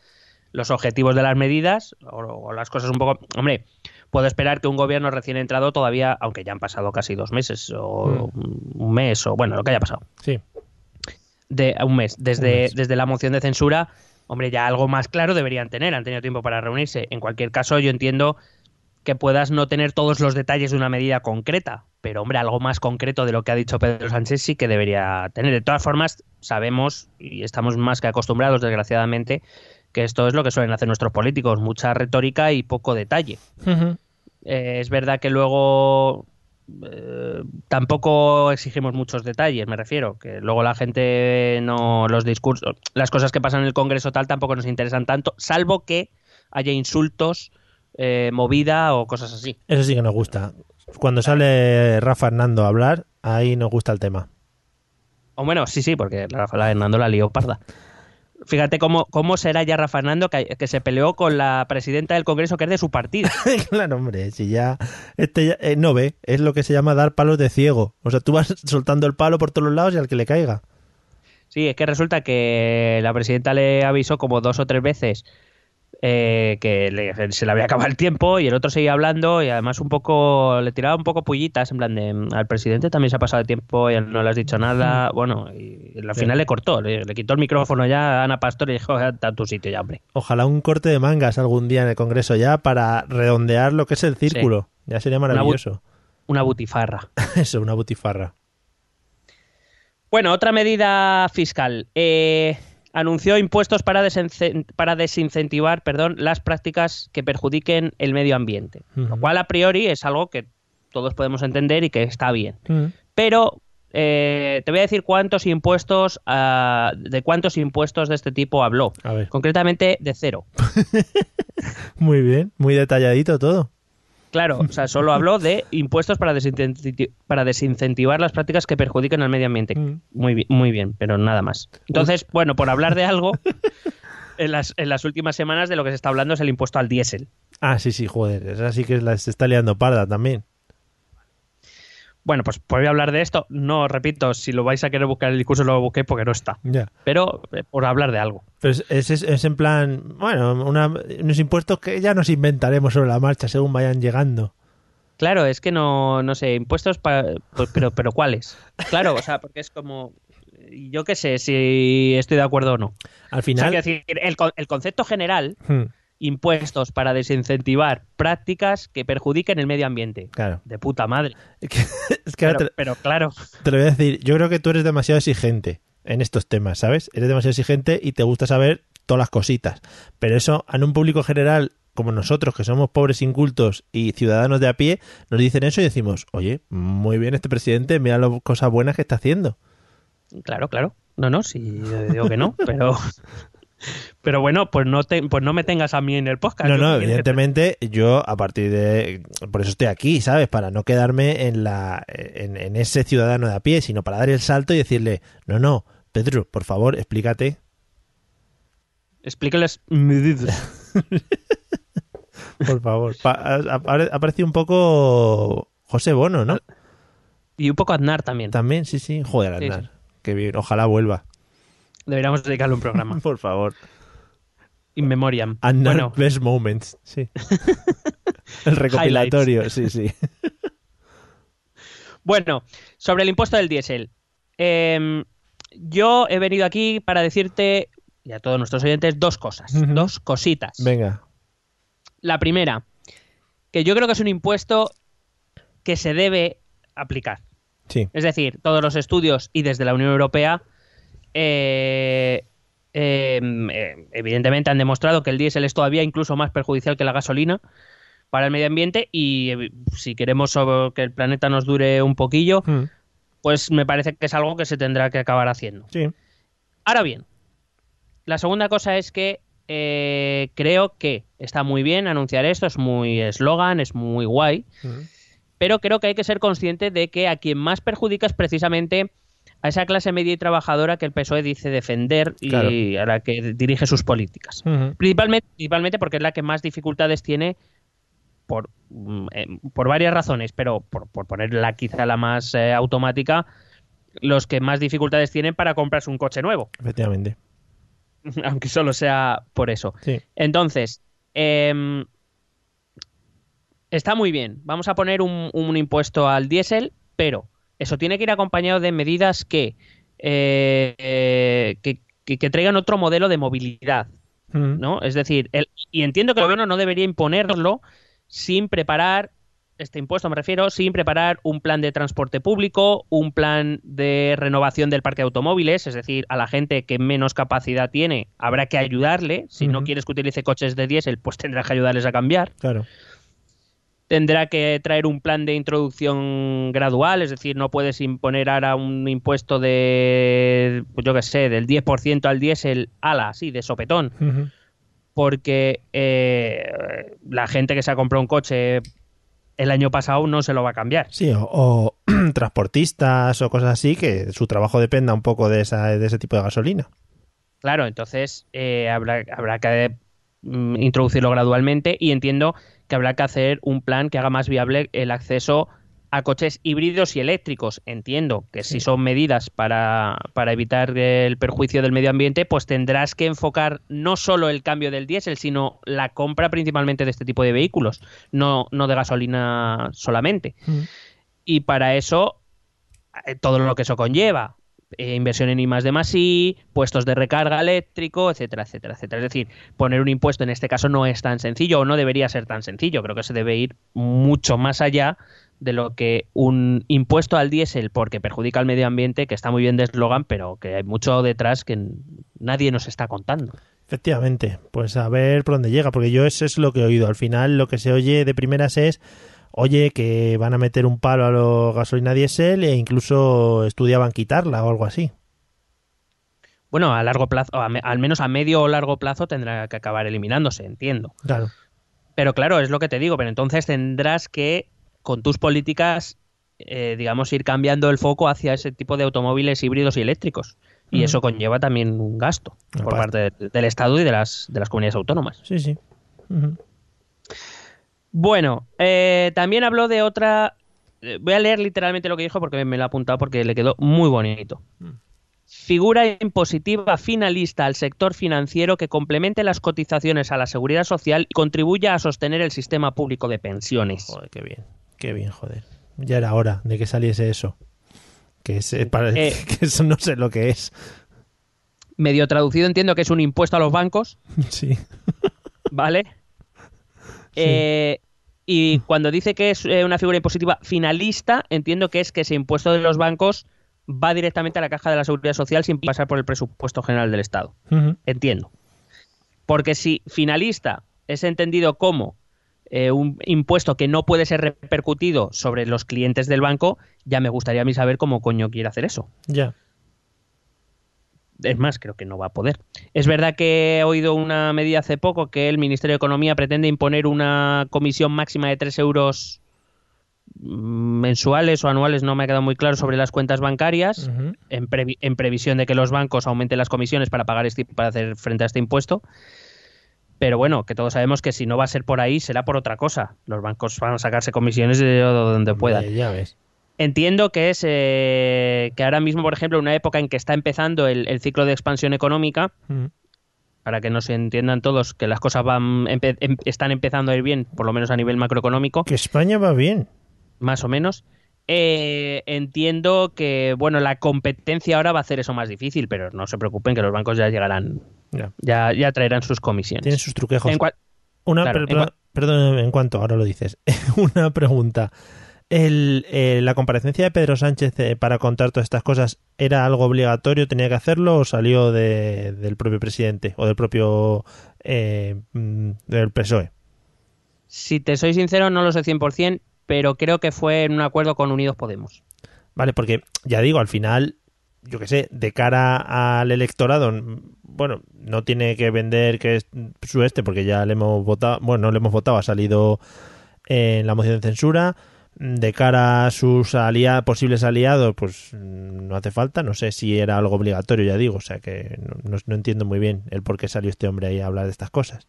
los objetivos de las medidas o, o las cosas un poco... Hombre, puedo esperar que un gobierno recién entrado todavía, aunque ya han pasado casi dos meses o un mes o bueno, lo que haya pasado, Sí. De un mes, desde, Un mes. desde la moción de censura, hombre, ya algo más claro deberían tener, han tenido tiempo para reunirse. En cualquier caso, yo entiendo que puedas no tener todos los detalles de una medida concreta, pero hombre, algo más concreto de lo que ha dicho Pedro Sánchez sí que debería tener. De todas formas, sabemos y estamos más que acostumbrados, desgraciadamente, que esto es lo que suelen hacer nuestros políticos, mucha retórica y poco detalle. Eh, es verdad que luego eh, tampoco exigimos muchos detalles, me refiero, que luego la gente no los discursos, las cosas que pasan en el Congreso tal tampoco nos interesan tanto, salvo que haya insultos, eh, movida o cosas así. Eso sí que nos gusta. Cuando sale Rafa Hernando a hablar, ahí nos gusta el tema. O bueno, sí, sí, porque Rafa Hernando la lió parda. Fíjate cómo, cómo será ya Rafa Hernando que, que se peleó con la presidenta del Congreso que es de su partido. claro, hombre, si ya este ya- eh, no ve, es lo que se llama dar palos de ciego. O sea, tú vas soltando el palo por todos los lados y al que le caiga. Sí, es que resulta que la presidenta le avisó como dos o tres veces eh, que le- se le había acabado el tiempo y el otro seguía hablando y además un poco le tiraba un poco pullitas en plan de al presidente también se ha pasado el tiempo y no le has dicho nada bueno y al final le cortó le, le quitó el micrófono ya a Ana Pastor y dijo está en tu sitio ya hombre Ojalá un corte de mangas algún día en el Congreso ya para redondear lo que es el círculo. Ya sería maravilloso. una butifarra Eso, una butifarra. Bueno, otra medida fiscal. Eh, anunció impuestos para, desince- para desincentivar perdón, las prácticas que perjudiquen el medio ambiente. Lo cual, a priori, es algo que todos podemos entender y que está bien. Pero eh, te voy a decir cuántos impuestos, ah, de cuántos impuestos de este tipo habló. A ver. Concretamente, de cero. Muy bien, muy detalladito todo. Claro, o sea, solo habló de impuestos para, desincenti- para desincentivar las prácticas que perjudican al medio ambiente. Mm. Muy, bi- muy bien, pero nada más. Entonces, bueno, por hablar de algo, en las, en las últimas semanas de lo que se está hablando es el impuesto al diésel. Ah, sí, sí, joder. Esa sí que la, se está liando parda también. Bueno, pues voy a hablar de esto. No, repito, si lo vais a querer buscar el discurso, lo busqué porque no está. Pero eh, por hablar de algo. Pero es, es, es- es en plan, bueno, una- unos impuestos que ya nos inventaremos sobre la marcha según vayan llegando. Claro, es que no, no sé, impuestos para... pues, pero, pero ¿cuáles? Claro, o sea, porque es como... Yo qué sé si estoy de acuerdo o no. Al O sea, final... decir, el, el concepto general, Hmm, impuestos para desincentivar prácticas que perjudiquen el medio ambiente. claro. De puta madre. Es que, es que ahora Pero, te, pero claro, te lo voy a decir, yo creo que tú eres demasiado exigente en estos temas, ¿sabes? Eres demasiado exigente y te gusta saber todas las cositas. Pero eso, en un público general como nosotros, que somos pobres incultos y ciudadanos de a pie, nos dicen eso y decimos, oye, muy bien este presidente, mira las cosas buenas que está haciendo. Claro, claro. No, no, sí, yo digo que no, pero... Pero bueno, pues no, te, pues no me tengas a mí en el podcast. No, no, te- evidentemente yo a partir de... Por eso estoy aquí, ¿sabes? Para no quedarme en, la, en, en ese ciudadano de a pie, sino para dar el salto y decirle, no, no, Pedro, por favor, explícate. Explícales medidas. Por favor. Pa- ha, parecido un poco José Bono, ¿no? Y un poco Aznar también. También, sí, sí. Joder, Sí, Aznar. Qué bien, ojalá vuelva. Deberíamos dedicarle un programa. Por favor. In memoriam. Aznar Bueno, Best Moments, sí. el recopilatorio, sí, sí. Bueno, sobre el impuesto del diésel. Em, yo he venido aquí para decirte, y a todos nuestros oyentes, dos cosas, dos cositas. Venga. La primera, que yo creo que es un impuesto que se debe aplicar. Sí. Es decir, todos los estudios y desde la Unión Europea, eh, em, eh, evidentemente han demostrado que el diésel es todavía incluso más perjudicial que la gasolina para el medio ambiente y eh, si queremos que el planeta nos dure un poquillo, Mm, pues me parece que es algo que se tendrá que acabar haciendo. Sí. Ahora bien, la segunda cosa es que eh, creo que está muy bien anunciar esto, es muy eslogan, es muy guay, Mm. pero creo que hay que ser consciente de que a quien más perjudica es precisamente a esa clase media y trabajadora que el PSOE dice defender y Claro. a la que dirige sus políticas. Principalmente, principalmente porque es la que más dificultades tiene por, mm, eh, por varias razones, pero por, por ponerla quizá la más eh, automática, los que más dificultades tienen para comprarse un coche nuevo, Efectivamente. aunque solo sea por eso. Sí. Entonces, em, está muy bien. Vamos a poner un, un impuesto al diésel, pero eso tiene que ir acompañado de medidas que, eh, que, que- que traigan otro modelo de movilidad. Mm. ¿no? Es decir, el- y entiendo que el gobierno no debería imponerlo sin preparar, este impuesto me refiero, sin preparar un plan de transporte público, un plan de renovación del parque de automóviles, es decir, a la gente que menos capacidad tiene habrá que ayudarle, si no quieres que utilice coches de diésel, pues tendrás que ayudarles a cambiar. Claro. Tendrá que traer un plan de introducción gradual, es decir, no puedes imponer ahora un impuesto de, pues yo qué sé, del 10% al diésel, ala, así, de sopetón porque eh, la gente que se ha comprado un coche el año pasado no se lo va a cambiar. Sí, o, o transportistas o cosas así, que su trabajo dependa un poco de, esa, de ese tipo de gasolina. Claro, entonces eh, habrá, habrá que mm, introducirlo gradualmente y entiendo que habrá que hacer un plan que haga más viable el acceso a coches híbridos y eléctricos. Entiendo que si son medidas para, para evitar el perjuicio del medio ambiente, pues tendrás que enfocar no solo el cambio del diésel, sino la compra principalmente de este tipo de vehículos, no, no de gasolina solamente. Y para eso, eh, todo lo que eso conlleva. Eh, inversión en I más de más I, puestos de recarga eléctrico, etcétera, etcétera, etcétera. Es decir, poner un impuesto en este caso no es tan sencillo o no debería ser tan sencillo. Creo que se debe ir mucho más allá de lo que un impuesto al diésel porque perjudica al medio ambiente, que está muy bien de eslogan, pero que hay mucho detrás que nadie nos está contando. Efectivamente, pues a ver por dónde llega, porque yo eso es lo que he oído. Al final lo que se oye de primeras es, oye, que van a meter un palo a la gasolina diésel e incluso estudiaban quitarla o algo así. Bueno, a largo plazo, a me- al menos a medio o largo plazo tendrá que acabar eliminándose, entiendo. Claro. Pero claro, es lo que te digo, pero entonces tendrás que, con tus políticas, eh, digamos, ir cambiando el foco hacia ese tipo de automóviles híbridos y eléctricos. Y eso conlleva también un gasto por parte del, del Estado y de las, de las comunidades autónomas. Sí, sí. Ujú. Bueno, eh, también habló de otra... eh, Voy a leer literalmente lo que dijo porque me lo ha apuntado porque le quedó muy bonito. Figura impositiva finalista al sector financiero que complemente las cotizaciones a la seguridad social y contribuya a sostener el sistema público de pensiones. Joder, qué bien. Qué bien, joder. Ya era hora de que saliese eso. Que, se, para- Eh. que eso no sé lo que es. Medio traducido entiendo que es un impuesto a los bancos, Sí. ¿vale? Eh, y cuando dice que es eh, una figura impositiva finalista, entiendo que es que ese impuesto de los bancos va directamente a la caja de la seguridad social sin pasar por el presupuesto general del Estado. Entiendo. Porque si finalista es entendido como eh, un impuesto que no puede ser repercutido sobre los clientes del banco, ya me gustaría a mí saber cómo coño quiere hacer eso. Ya. Es más, creo que no va a poder. Es verdad que he oído una medida hace poco que el Ministerio de Economía pretende imponer una comisión máxima de 3 euros mm, mensuales o anuales, no me ha quedado muy claro, sobre las cuentas bancarias, en, previ- en previsión de que los bancos aumenten las comisiones para pagar este, para hacer frente a este impuesto. Pero bueno, que todos sabemos que si no va a ser por ahí, será por otra cosa. Los bancos van a sacarse comisiones de donde puedan. Ya ves. Entiendo que es eh, que ahora mismo, por ejemplo, en una época en que está empezando el, el ciclo de expansión económica, Mm. para que nos entiendan todos que las cosas van empe- em- están empezando a ir bien, por lo menos a nivel macroeconómico, Que España va bien. más o menos. eh, entiendo que bueno la competencia ahora va a hacer eso más difícil, pero no se preocupen que los bancos ya llegarán, Ya. ya, ya traerán sus comisiones. Tienen sus truquejos. En Una, Claro, per- en cua- perdón, en cuanto, ahora lo dices. Una pregunta. El, eh, ¿La comparecencia de Pedro Sánchez eh, para contar todas estas cosas era algo obligatorio? ¿Tenía que hacerlo o salió de- del propio presidente o del propio eh, mm, del PSOE? si te soy sincero, no lo sé 100%, pero creo que fue en un acuerdo con Unidos Podemos. Vale, porque ya digo, al final, yo qué sé, de cara al electorado, bueno, no tiene que vender que es su este, porque ya le hemos votado, bueno, no le hemos votado, ha salido en la moción de censura. De cara a sus alia- posibles aliados, pues mm, no hace falta. No sé si era algo obligatorio, ya digo. O sea que no, no- entiendo muy bien el por qué salió este hombre ahí a hablar de estas cosas.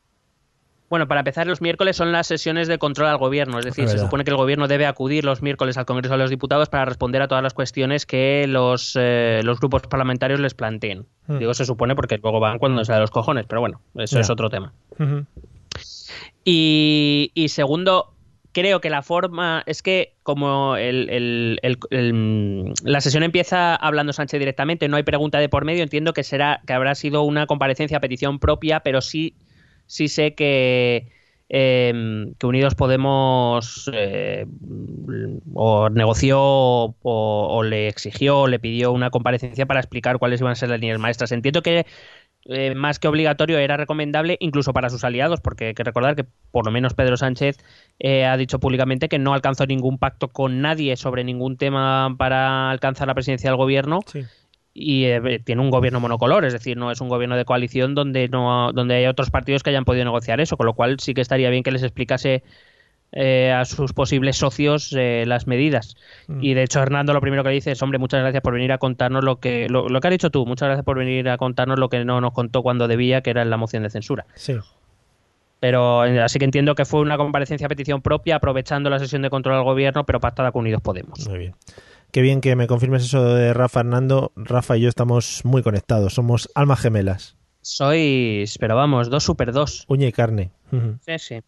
Bueno, para empezar, los miércoles son las sesiones de control al gobierno, es decir, Es se supone que el gobierno debe acudir los miércoles al Congreso de los Diputados para responder a todas las cuestiones que los, eh, los grupos parlamentarios les planteen. Hmm. Digo se supone porque luego van cuando se da los cojones, pero bueno, eso es otro tema. Y segundo, creo que la forma es que como el- la sesión empieza hablando Sánchez directamente, no hay pregunta de por medio, entiendo que será que habrá sido una comparecencia a petición propia, pero sí, sí sé que, eh, que Unidos Podemos eh, o negoció o, o le exigió o le pidió una comparecencia para explicar cuáles iban a ser las líneas maestras. Entiendo que eh, más que obligatorio era recomendable incluso para sus aliados, porque hay que recordar que por lo menos Pedro Sánchez eh, ha dicho públicamente que no alcanzó ningún pacto con nadie sobre ningún tema para alcanzar la presidencia del gobierno Sí. y eh, tiene un gobierno monocolor, es decir, no es un gobierno de coalición donde no donde hay otros partidos que hayan podido negociar eso, con lo cual sí que estaría bien que les explicase eh, a sus posibles socios eh, las medidas. Mm. Y de hecho, Hernando lo primero que dice es, hombre, muchas gracias por venir a contarnos lo que lo, lo que has dicho tú, muchas gracias por venir a contarnos lo que no nos contó cuando debía, que era en la moción de censura. Sí. Pero eh, así que entiendo que fue una comparecencia a petición propia, aprovechando la sesión de control al gobierno, pero pactada con Unidos Podemos. Muy bien. Qué bien que me confirmes eso de Rafa Hernando. Rafa y yo estamos muy conectados. Somos almas gemelas. Sois, pero vamos, dos super dos. Uña y carne. Sí, sí.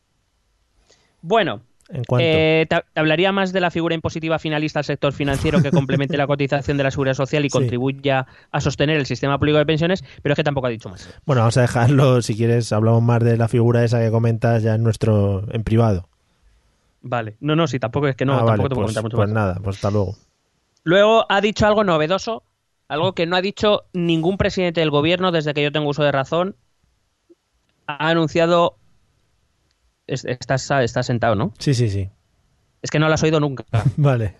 Bueno, eh, te, te hablaría más de la figura impositiva finalista al sector financiero que complemente la cotización de la seguridad social y Sí. contribuya a sostener el sistema público de pensiones, pero es que tampoco ha dicho más. Bueno, vamos a dejarlo. Si quieres, hablamos más de la figura esa que comentas ya en nuestro en privado. Vale. No, no, sí, tampoco es que no, Ah, tampoco vale, te puedo pues, comentar mucho pues más. nada, pues hasta luego. Luego ha dicho algo novedoso, algo que no ha dicho ningún presidente del gobierno desde que yo tengo uso de razón. Ha anunciado. Es- Estás, estás sentado, ¿no? Sí, sí, sí. Es que no lo has oído nunca. Vale.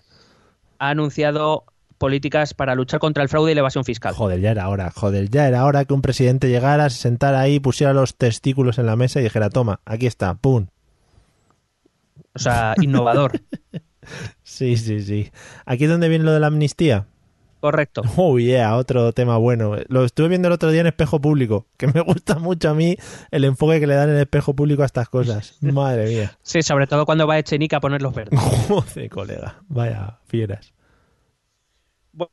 Ha anunciado políticas para luchar contra el fraude y la evasión fiscal. Joder, ya era hora. Joder, ya era hora que un presidente llegara, se sentara ahí, pusiera los testículos en la mesa y dijera, toma, aquí está, pum. O sea, innovador. Sí, sí, sí. ¿Aquí es donde viene lo de la amnistía? Correcto. Oh, yeah, otro tema bueno. Lo estuve viendo el otro día en Espejo Público, que me gusta mucho a mí el enfoque que le dan en Espejo Público a estas cosas. Madre mía. Sí, sobre todo cuando va Echenique a poner los verdes. Joder, colega. Vaya fieras.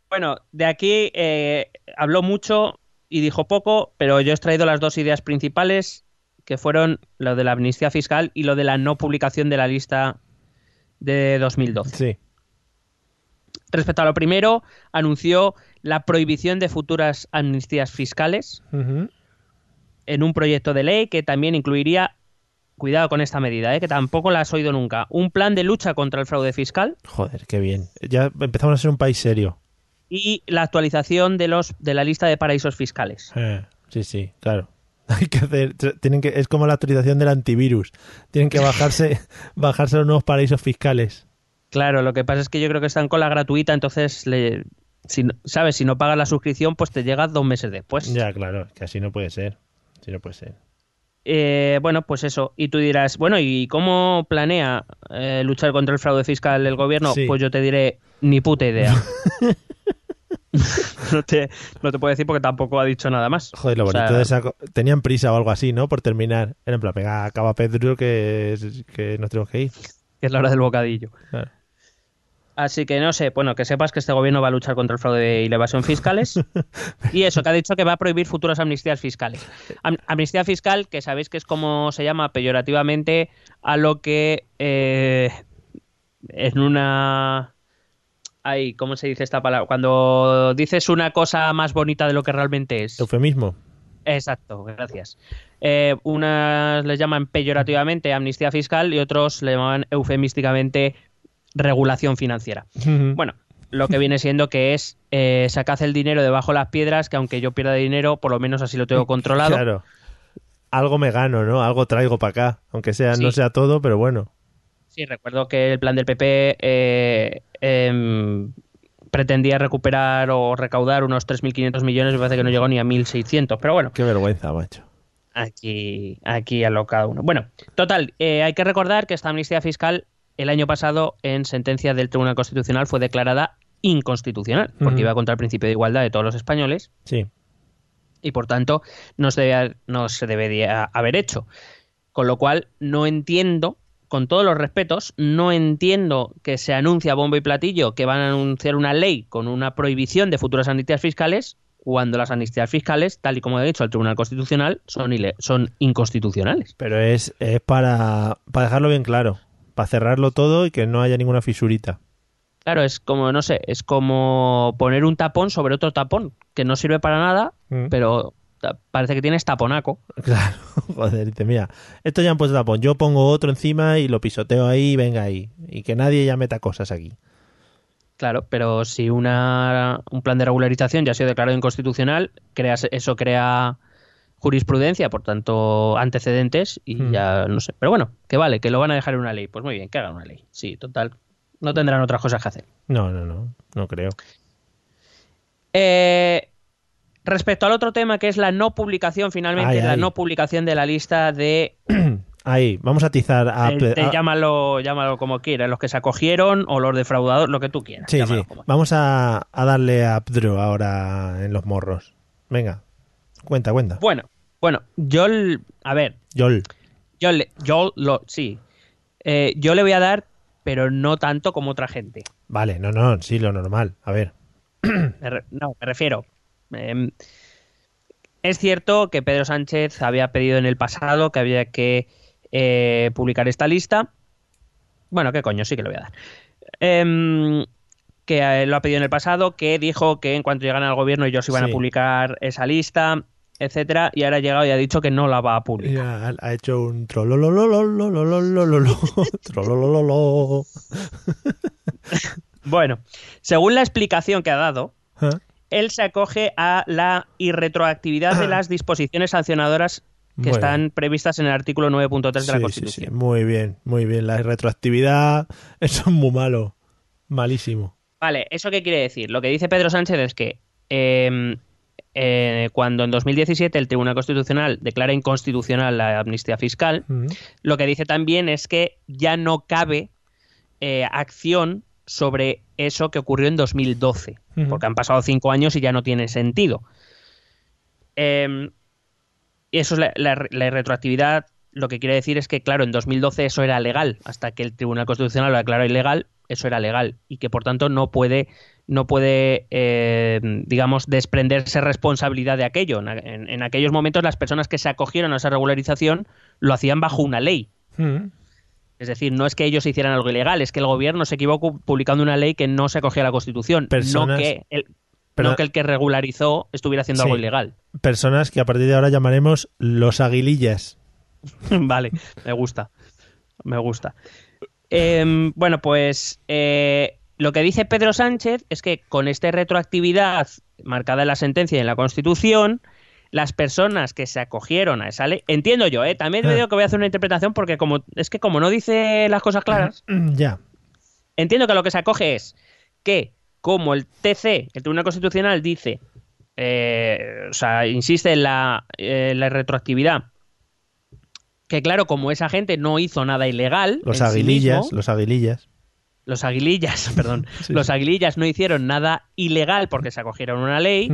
Bueno, de aquí eh, habló mucho y dijo poco, pero yo he extraído las dos ideas principales, que fueron lo de la amnistía fiscal y lo de la no publicación de la lista de 2012. Sí. Respecto a lo primero, anunció la prohibición de futuras amnistías fiscales en un proyecto de ley que también incluiría, cuidado con esta medida, eh, que tampoco la has oído nunca, un plan de lucha contra el fraude fiscal Joder, qué bien. Ya empezamos a ser un país serio. y la actualización de los de la lista de paraísos fiscales. Eh, sí, sí, claro. Hay que hacer, tienen que, es como la autorización del antivirus. Tienen que bajarse, bajarse los nuevos paraísos fiscales. Claro, lo que pasa es que yo creo que están con la gratuita, entonces, le, si, ¿sabes? Si no pagas la suscripción, pues te llega dos meses después. Ya, claro, que así no puede ser. Así no puede ser. Eh, bueno, pues eso. Y tú dirás, bueno, ¿y cómo planea eh, luchar contra el fraude fiscal el gobierno? Sí. Pues yo te diré, ni puta idea. no, te, no te puedo decir porque tampoco ha dicho nada más. Joder, lo O sea, de esa... Tenían prisa o algo así, ¿no? Por terminar. Era en plan, venga, acaba Pedro que, que nos tenemos que ir. que es la hora del bocadillo. Claro. Así que no sé, bueno, que sepas que este gobierno va a luchar contra el fraude y la evasión fiscales. y eso, que ha dicho que va a prohibir futuras amnistías fiscales. Am- amnistía fiscal, que sabéis que es como se llama peyorativamente a lo que eh, en una... Ay, ¿cómo se dice esta palabra? Cuando dices una cosa más bonita de lo que realmente es. Eufemismo. Exacto, gracias. Eh, unas les llaman peyorativamente amnistía fiscal y otros le llaman eufemísticamente regulación financiera. Bueno, lo que viene siendo que es eh, sacad el dinero debajo de las piedras, que aunque yo pierda dinero, por lo menos así lo tengo controlado. Claro. Algo me gano, ¿no? Algo traigo para acá. Aunque sea, no sea todo, pero bueno. Sí, recuerdo que el plan del PP eh, em, pretendía recuperar o recaudar unos 3.500 millones, me parece que no llegó ni a 1.600, pero bueno, Qué vergüenza, macho. aquí, aquí a lo cada uno. Bueno, total, eh, hay que recordar que esta amnistía fiscal el año pasado en sentencia del Tribunal Constitucional fue declarada inconstitucional, porque iba contra el principio de igualdad de todos los españoles Sí. y por tanto no se, no se debería haber hecho. Con lo cual no entiendo, con todos los respetos, no entiendo que se anuncia a bombo y platillo que van a anunciar una ley con una prohibición de futuras amnistías fiscales cuando las amnistías fiscales, tal y como ha dicho el Tribunal Constitucional, son inconstitucionales. Pero es, es para, para dejarlo bien claro. Para cerrarlo todo y que no haya ninguna fisurita. Claro, es como, no sé, es como poner un tapón sobre otro tapón, que no sirve para nada, Mm. pero parece que tienes taponaco. Claro, joder, dice, mira, esto ya han puesto tapón, yo pongo otro encima y lo pisoteo ahí y venga ahí. Y que nadie ya meta cosas aquí. Claro, pero si una, un plan de regularización ya ha sido declarado inconstitucional, creas, eso crea jurisprudencia, por tanto, antecedentes y Hmm. ya no sé. Pero bueno, que vale, que lo van a dejar en una ley. Pues muy bien, que hagan una ley. Sí, total. No tendrán otras cosas que hacer. No, no, no, no creo. Eh, respecto al otro tema, que es la no publicación, finalmente, Ay, la ay. no publicación de la lista de Ahí, vamos a atizar a... Te a- llámalo, llámalo como quieras, los que se acogieron o los defraudadores, lo que tú quieras. Sí, sí. Vamos a, a darle a Pedro ahora en los morros. Venga, cuenta, cuenta. Bueno, bueno, yo, l- a ver, yo, le, yo lo, sí, Eh, yo le voy a dar, pero no tanto como otra gente. Vale, no, no, sí, lo normal. A ver. Me re- no, me refiero. em, es cierto que Pedro Sánchez había pedido en el pasado que había que eh, publicar esta lista. Bueno, qué coño, sí que lo voy a dar. Em, que eh, lo ha pedido en el pasado, que dijo que en cuanto llegan al gobierno ellos iban Sí. a publicar esa lista, etcétera, y ahora ha llegado y ha dicho que no la va a publicar. Ha- hecho un trolololololololololo. Trololololo. Bueno, según la explicación que ha dado, él se acoge a la irretroactividad de las disposiciones sancionadoras que están previstas en el artículo 9.3 de la Constitución. muy bien, muy bien. La retroactividad, eso es muy malo. Malísimo. Vale, ¿eso qué quiere decir? Lo que dice Pedro Sánchez es que eh, cuando en 2017 el Tribunal Constitucional declara inconstitucional la amnistía fiscal, lo que dice también es que ya no cabe eh, acción sobre eso que ocurrió en 2012, Ujú. porque han pasado cinco años y ya no tiene sentido. Eh, y eso es la, la- la retroactividad. Lo que quiere decir es que, claro, en 2012 eso era legal, hasta que el Tribunal Constitucional lo declaró ilegal, eso era legal y que por tanto no puede, no puede, eh, digamos, desprenderse responsabilidad de aquello. En, en- en aquellos momentos las personas que se acogieron a esa regularización lo hacían bajo una ley. Mm. Es decir, no es que ellos hicieran algo ilegal, es que el gobierno se equivocó publicando una ley que no se acogía a la Constitución, Personas- no, que el, Pero- no que el que regularizó estuviera haciendo Sí. algo ilegal. Personas que a partir de ahora llamaremos los aguilillas. vale, me gusta. Me gusta. Em, bueno, pues eh, lo que dice Pedro Sánchez es que con esta retroactividad marcada en la sentencia y en la Constitución, las personas que se acogieron a esa ley, entiendo yo, ¿eh? también me Ah. digo que voy a hacer una interpretación porque como es que como no dice las cosas claras, Ya. entiendo que lo que se acoge es que como el TC, el Tribunal Constitucional dice, eh, o sea, insiste en la, eh, la retroactividad, que claro, como esa gente no hizo nada ilegal, Los sí aguilillas, mismo, los aguilillas. Los aguilillas, perdón, Sí, los sí. aguilillas no hicieron nada ilegal porque se acogieron a una ley,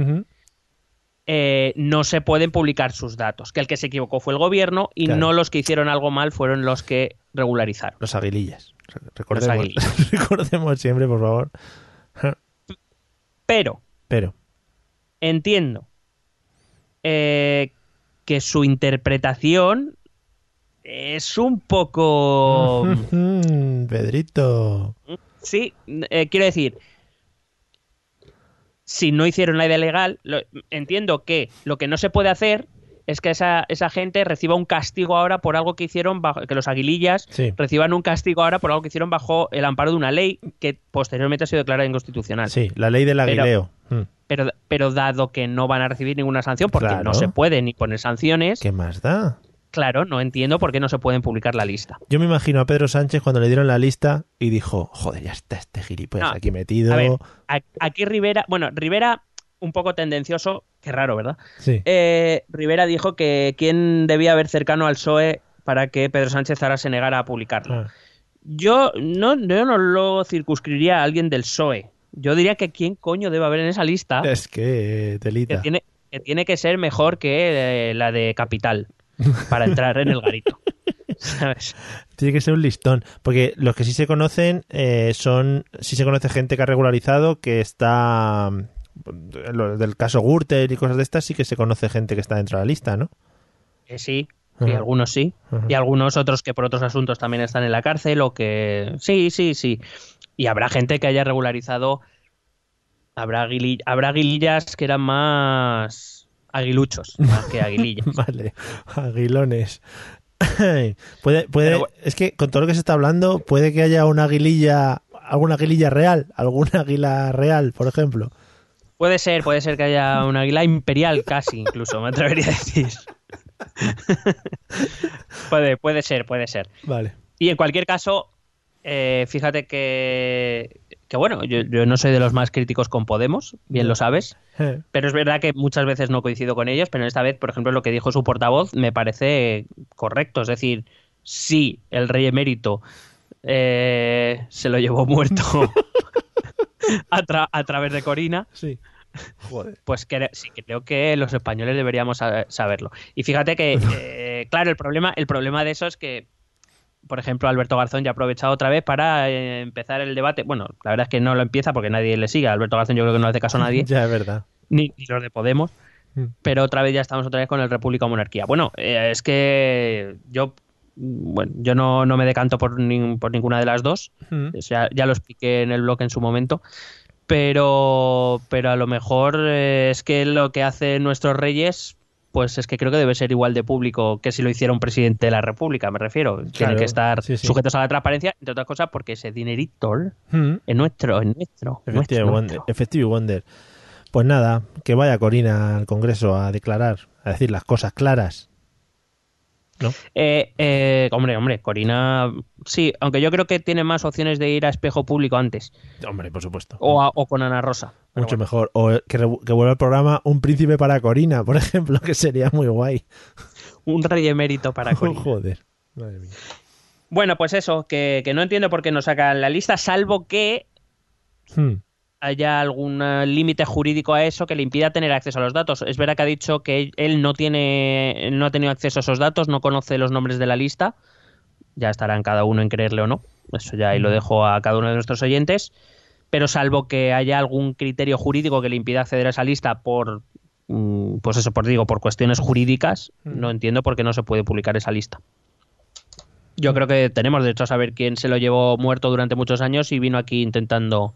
eh, no se pueden publicar sus datos. Que el que se equivocó fue el gobierno y Claro. no los que hicieron algo mal fueron los que regularizaron. Los aguilillas. Recordemos, aguilillas. recordemos siempre, por favor. Pero Pero, entiendo eh, que su interpretación es un poco... Pedrito. Sí, eh, quiero decir, si no hicieron la idea legal, lo- entiendo que lo que no se puede hacer es que esa, esa gente reciba un castigo ahora por algo que hicieron bajo, que los aguilillas Sí. reciban un castigo ahora por algo que hicieron bajo el amparo de una ley que posteriormente ha sido declarada inconstitucional. Sí, la ley del Pero- aguileo. Mm. Pero, pero dado que no van a recibir ninguna sanción, porque Claro. no se puede ni poner sanciones, ¿Qué más da? Claro, no entiendo por qué no se pueden publicar la lista. Yo me imagino a Pedro Sánchez cuando le dieron la lista y dijo, joder, ya está este gilipollas No, aquí metido. A ver, a- aquí Rivera, bueno, Rivera un poco tendencioso, qué raro, ¿verdad? Sí. Eh, Rivera dijo que quién debía haber cercano al PSOE para que Pedro Sánchez ahora se negara a publicarlo. Ah, Yo no, yo no lo circunscribiría a alguien del PSOE. Yo diría que quién coño debe haber en esa lista es que, eh, que telita. tiene, que tiene que ser mejor que eh, la de Capital para entrar en el garito. ¿Sabes? Tiene que ser un listón. Porque los que sí se conocen eh, son. Sí se conoce gente que ha regularizado que está. mm, del caso Gürtel y cosas de estas, sí que se conoce gente que está dentro de la lista, ¿no? Eh, sí, sí, Ajá. algunos sí. Y algunos otros que por otros asuntos también están en la cárcel o que... Sí, sí, sí. Y habrá gente que haya regularizado... Habrá, aguili- habrá aguilillas que eran más aguiluchos, más que aguilillas. Vale, aguilones. puede, puede, es que con todo lo que se está hablando, puede que haya una aguililla, alguna aguililla real, alguna águila real, por ejemplo. Puede ser, puede ser que haya una águila imperial casi, incluso, me atrevería a decir. puede, puede ser, puede ser. Vale. Y en cualquier caso, eh, fíjate que, que bueno, yo, yo no soy de los más críticos con Podemos, bien lo sabes, Eh, pero es verdad que muchas veces no coincido con ellos, pero esta vez, por ejemplo, lo que dijo su portavoz me parece correcto. Es decir, si el rey emérito eh, se lo llevó muerto a, tra- a través de Corina, Sí. Joder. pues cre- sí creo que los españoles deberíamos sa- saberlo. Y fíjate que, eh, claro, el problema, el problema de eso es que, por ejemplo, Alberto Garzón ya ha aprovechado otra vez para eh, empezar el debate. Bueno, la verdad es que no lo empieza porque nadie le sigue. Alberto Garzón yo creo que no hace caso a nadie, Ya es verdad. ni, ni los de Podemos. Mm. Pero otra vez ya estamos otra vez con el República o Monarquía. Bueno, eh, es que yo, mm, bueno, yo no, no me decanto por, nin- por ninguna de las dos. Mm. O sea, ya lo expliqué en el blog en su momento. Pero, pero a lo mejor eh, es que lo que hacen nuestros reyes, pues es que creo que debe ser igual de público que si lo hiciera un presidente de la República, me refiero. Tienen Claro, que estar sí, sí. sujetos a la transparencia, entre otras cosas, porque ese dinerito Mm. es nuestro, es nuestro. Effective nuestro, Wonder. nuestro. Effective Wonder. Pues nada, que vaya Corina al Congreso a declarar, a decir las cosas claras. ¿No? Eh, eh, hombre, hombre, Corina, sí, aunque yo creo que tiene más opciones de ir a espejo público antes, Hombre, por supuesto. o, a- o con Ana Rosa. Mucho bueno. mejor. O que, que vuelva al programa Un príncipe para Corina, por ejemplo, que sería muy guay. Un rey emérito para Corina. Joder. Madre mía. Bueno, pues eso, que, que no entiendo por qué no sacan la lista, salvo que Hmm. Haya algún eh, límite jurídico a eso que le impida tener acceso a los datos. Es verdad que ha dicho que él no tiene, no ha tenido acceso a esos datos, no conoce los nombres de la lista. Ya estará en cada uno en creerle o no. Eso ya ahí lo dejo a cada uno de nuestros oyentes. Pero salvo que haya algún criterio jurídico que le impida acceder a esa lista por, mm, pues eso, por digo, por cuestiones jurídicas, no entiendo por qué no se puede publicar esa lista. Yo creo que tenemos derecho a saber quién se lo llevó muerto durante muchos años y vino aquí intentando,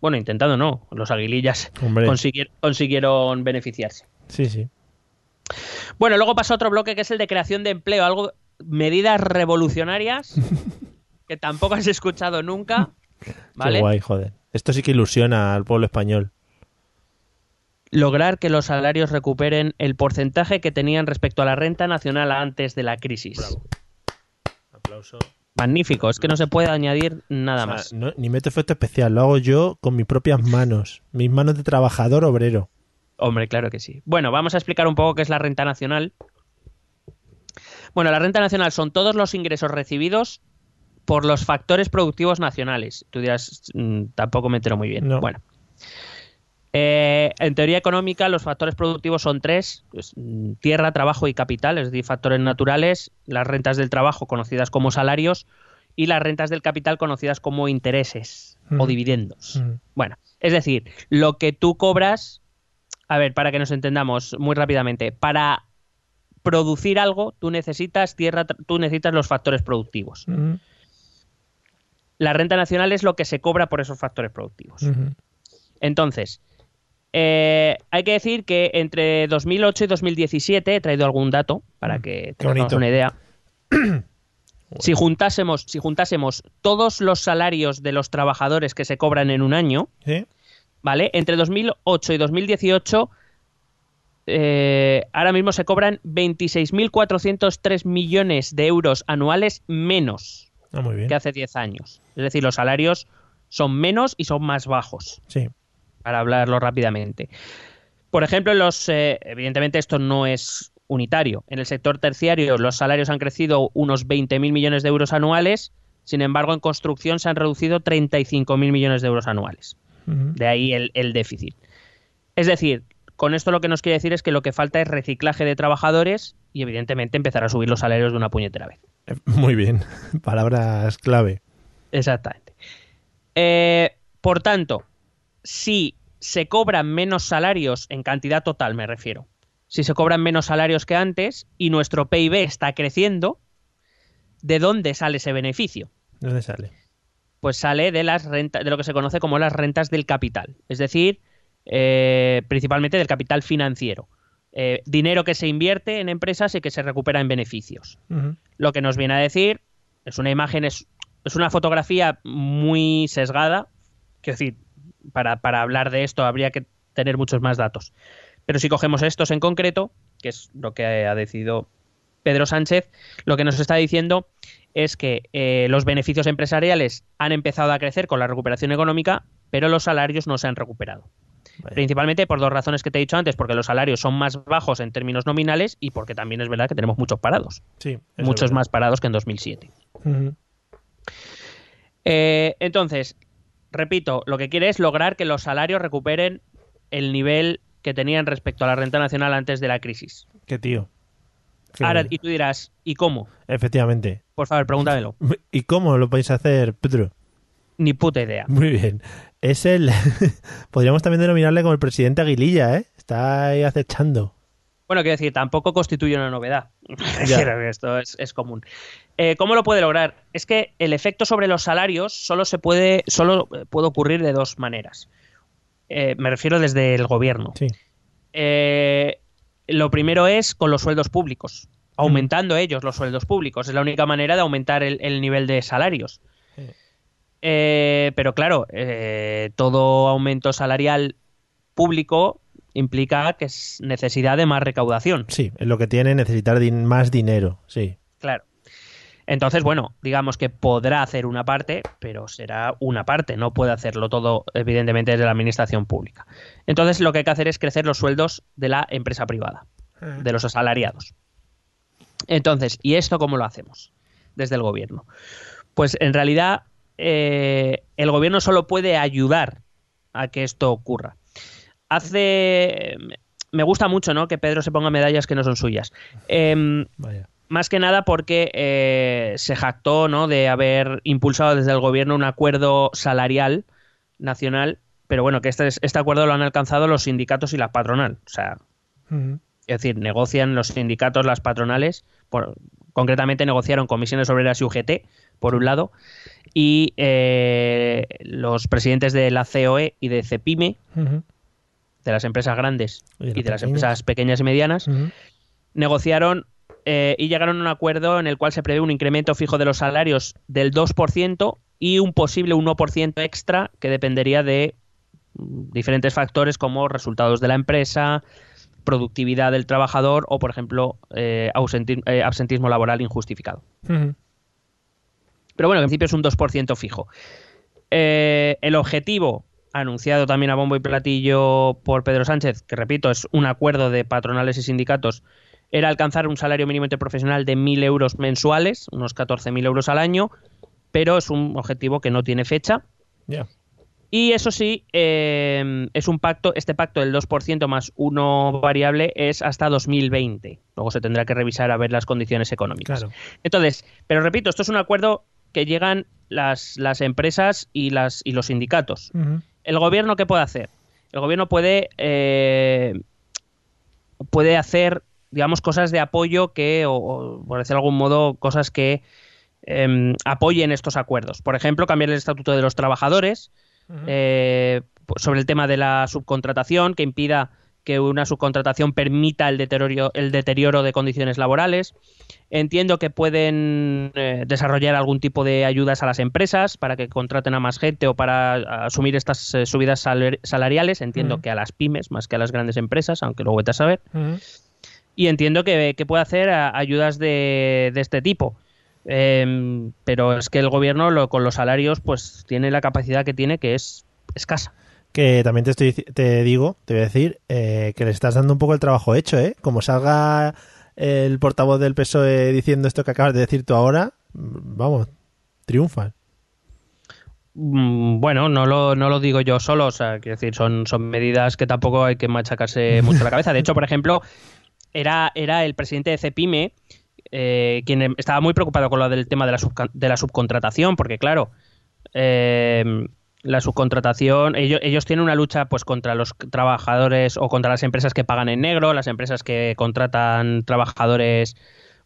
bueno, intentando no, los aguilillas consiguieron, consiguieron beneficiarse. Sí, sí. Bueno, luego pasa otro bloque que es el de creación de empleo, algo medidas revolucionarias que tampoco has escuchado nunca, Qué guay, joder. Esto sí que ilusiona al pueblo español. lograr que los salarios recuperen el porcentaje que tenían respecto a la renta nacional antes de la crisis. Bravo. Aplauso. Magnífico, es que no se puede añadir nada O sea, más. no- ni meto efecto especial, lo hago yo con mis propias manos, mis manos de trabajador obrero. Hombre, claro que sí. Bueno, vamos a explicar un poco qué es la renta nacional. Bueno, la renta nacional son todos los ingresos recibidos por los factores productivos nacionales. Tú dirás, mm, tampoco me entero muy bien. No. Bueno. Eh, en teoría económica, los factores productivos son tres: pues, mm, tierra, trabajo y capital, es decir, factores naturales, las rentas del trabajo conocidas como salarios y las rentas del capital conocidas como intereses o dividendos. Bueno, es decir, lo que tú cobras, a ver, para que nos entendamos muy rápidamente, para producir algo, tú necesitas tierra, tú necesitas los factores productivos. La renta nacional es lo que se cobra por esos factores productivos. Entonces, eh, hay que decir que entre 2008 y 2017, he traído algún dato para que tengamos una idea. si juntásemos, si juntásemos todos los salarios de los trabajadores que se cobran en un año, ¿Sí? ¿vale? Entre 2008 y 2018, eh, ahora mismo se cobran 26.403 millones de euros anuales menos Ah, muy bien. que hace 10 años. Es decir, los salarios son menos y son más bajos, Sí. Para hablarlo rápidamente. Por ejemplo, los, eh, evidentemente esto no es unitario. En el sector terciario los salarios han crecido unos 20.000 millones de euros anuales, sin embargo en construcción se han reducido 35.000 millones de euros anuales. De ahí el, el déficit. Es decir, con esto lo que nos quiere decir es que lo que falta es reciclaje de trabajadores y evidentemente empezar a subir los salarios de una puñetera vez. Eh, Muy bien. Palabras clave. Exactamente. Eh, por tanto, si se cobran menos salarios en cantidad total, me refiero, si se cobran menos salarios que antes y nuestro PIB está creciendo, ¿de dónde sale ese beneficio? ¿De dónde sale? pues sale de las rentas, de lo que se conoce como las rentas del capital, es decir, eh, principalmente del capital financiero. Eh, dinero que se invierte en empresas y que se recupera en beneficios. Lo que nos viene a decir es una imagen, es, es una fotografía muy sesgada, quiero decir, para, para hablar de esto habría que tener muchos más datos. Pero si cogemos estos en concreto, que es lo que ha decidido Pedro Sánchez, lo que nos está diciendo es que eh, los beneficios empresariales han empezado a crecer con la recuperación económica, pero los salarios no se han recuperado. Principalmente por dos razones que te he dicho antes, porque los salarios son más bajos en términos nominales y porque también es verdad que tenemos muchos parados, Sí. muchos más parados que en 2007. verdad. Ujú. Eh, entonces, repito, lo que quiere es lograr que los salarios recuperen el nivel que tenían respecto a la renta nacional antes de la crisis. Qué tío. Qué Ahora, y tú dirás, ¿y cómo? Efectivamente. Por favor, pregúntamelo. ¿Y cómo lo podéis hacer, Pedro? Ni puta idea. Muy bien. Es el. Podríamos también denominarle como el presidente Aguililla, ¿eh? Está ahí acechando. Bueno, quiero decir, tampoco constituye una novedad. Esto es, es común. Eh, ¿Cómo lo puede lograr? Es que el efecto sobre los salarios solo se puede, solo puede ocurrir de dos maneras. Eh, me refiero desde el gobierno. Sí. Eh, lo primero es con los sueldos públicos, aumentando ellos los sueldos públicos. Es la única manera de aumentar el, el nivel de salarios. Sí. Eh, pero claro, eh, todo aumento salarial público implica que es necesidad de más recaudación. Sí, es lo que tiene necesitar din- más dinero. Sí. Claro. Entonces, bueno, digamos que podrá hacer una parte, pero será una parte, no puede hacerlo todo, evidentemente, desde la administración pública. Entonces, lo que hay que hacer es crecer los sueldos de la empresa privada, de los asalariados. Entonces, ¿y esto cómo lo hacemos desde el gobierno? Pues en realidad, eh, el gobierno solo puede ayudar a que esto ocurra. Hace. Me gusta mucho, ¿no? Que Pedro se ponga medallas que no son suyas. Em, Vaya. más que nada porque eh, se jactó ¿no? de haber impulsado desde el gobierno un acuerdo salarial nacional, pero bueno, que este, es- este acuerdo lo han alcanzado los sindicatos y la patronal. O sea, es decir, negocian los sindicatos, las patronales, por- concretamente negociaron comisiones obreras y UGT, por un lado, y eh, los presidentes de la COE y de CEPIME. De las empresas grandes Y de y de las empresas pequeñas y medianas, negociaron eh, y llegaron a un acuerdo en el cual se prevé un incremento fijo de los salarios del 2% y un posible 1% extra que dependería de mm, diferentes factores como resultados de la empresa, productividad del trabajador o, por ejemplo, eh, eh, absentismo laboral injustificado. Pero bueno, en principio es un 2% fijo. Eh, el objetivo, anunciado también a bombo y platillo por Pedro Sánchez, que repito, es un acuerdo de patronales y sindicatos, era alcanzar un salario mínimo interprofesional de 1.000 euros mensuales, unos 14.000 euros al año, pero es un objetivo que no tiene fecha. Ya. Y eso sí, eh, es un pacto, este pacto del 2% más uno variable es hasta 2020. Luego se tendrá que revisar a ver las condiciones económicas. Claro. Entonces, pero repito, esto es un acuerdo que llegan las, las empresas y, las, y los sindicatos. Ujú. ¿El gobierno qué puede hacer? El gobierno puede, eh, puede hacer, digamos, cosas de apoyo que, o, o, por decirlo de algún modo, cosas que em, apoyen estos acuerdos. Por ejemplo, cambiar el estatuto de los trabajadores, eh, sobre el tema de la subcontratación, que impida que una subcontratación permita el deterioro, el deterioro de condiciones laborales. Entiendo que pueden eh, desarrollar algún tipo de ayudas a las empresas para que contraten a más gente o para asumir estas eh, subidas salar- salariales. Entiendo que a las pymes más que a las grandes empresas, aunque luego vete a saber. Y entiendo que, que puede hacer a- ayudas de, de este tipo. Em, pero es que el gobierno lo- con los salarios pues tiene la capacidad que tiene que es escasa. Que también te, estoy, te digo, te voy a decir, eh, que le estás dando un poco el trabajo hecho, ¿eh? Como salga el portavoz del PSOE diciendo esto que acabas de decir tú ahora, mm, vamos, triunfan. Mm, Bueno, no lo, no lo digo yo solo, o sea, quiero decir, son, son medidas que tampoco hay que machacarse mucho la cabeza. De hecho, por ejemplo, era, era el presidente de Cepime eh, quien em- estaba muy preocupado con lo del tema de la, de la subcontratación, porque claro, eh, la subcontratación, ellos, ellos tienen una lucha pues contra los trabajadores o contra las empresas que pagan en negro, las empresas que contratan trabajadores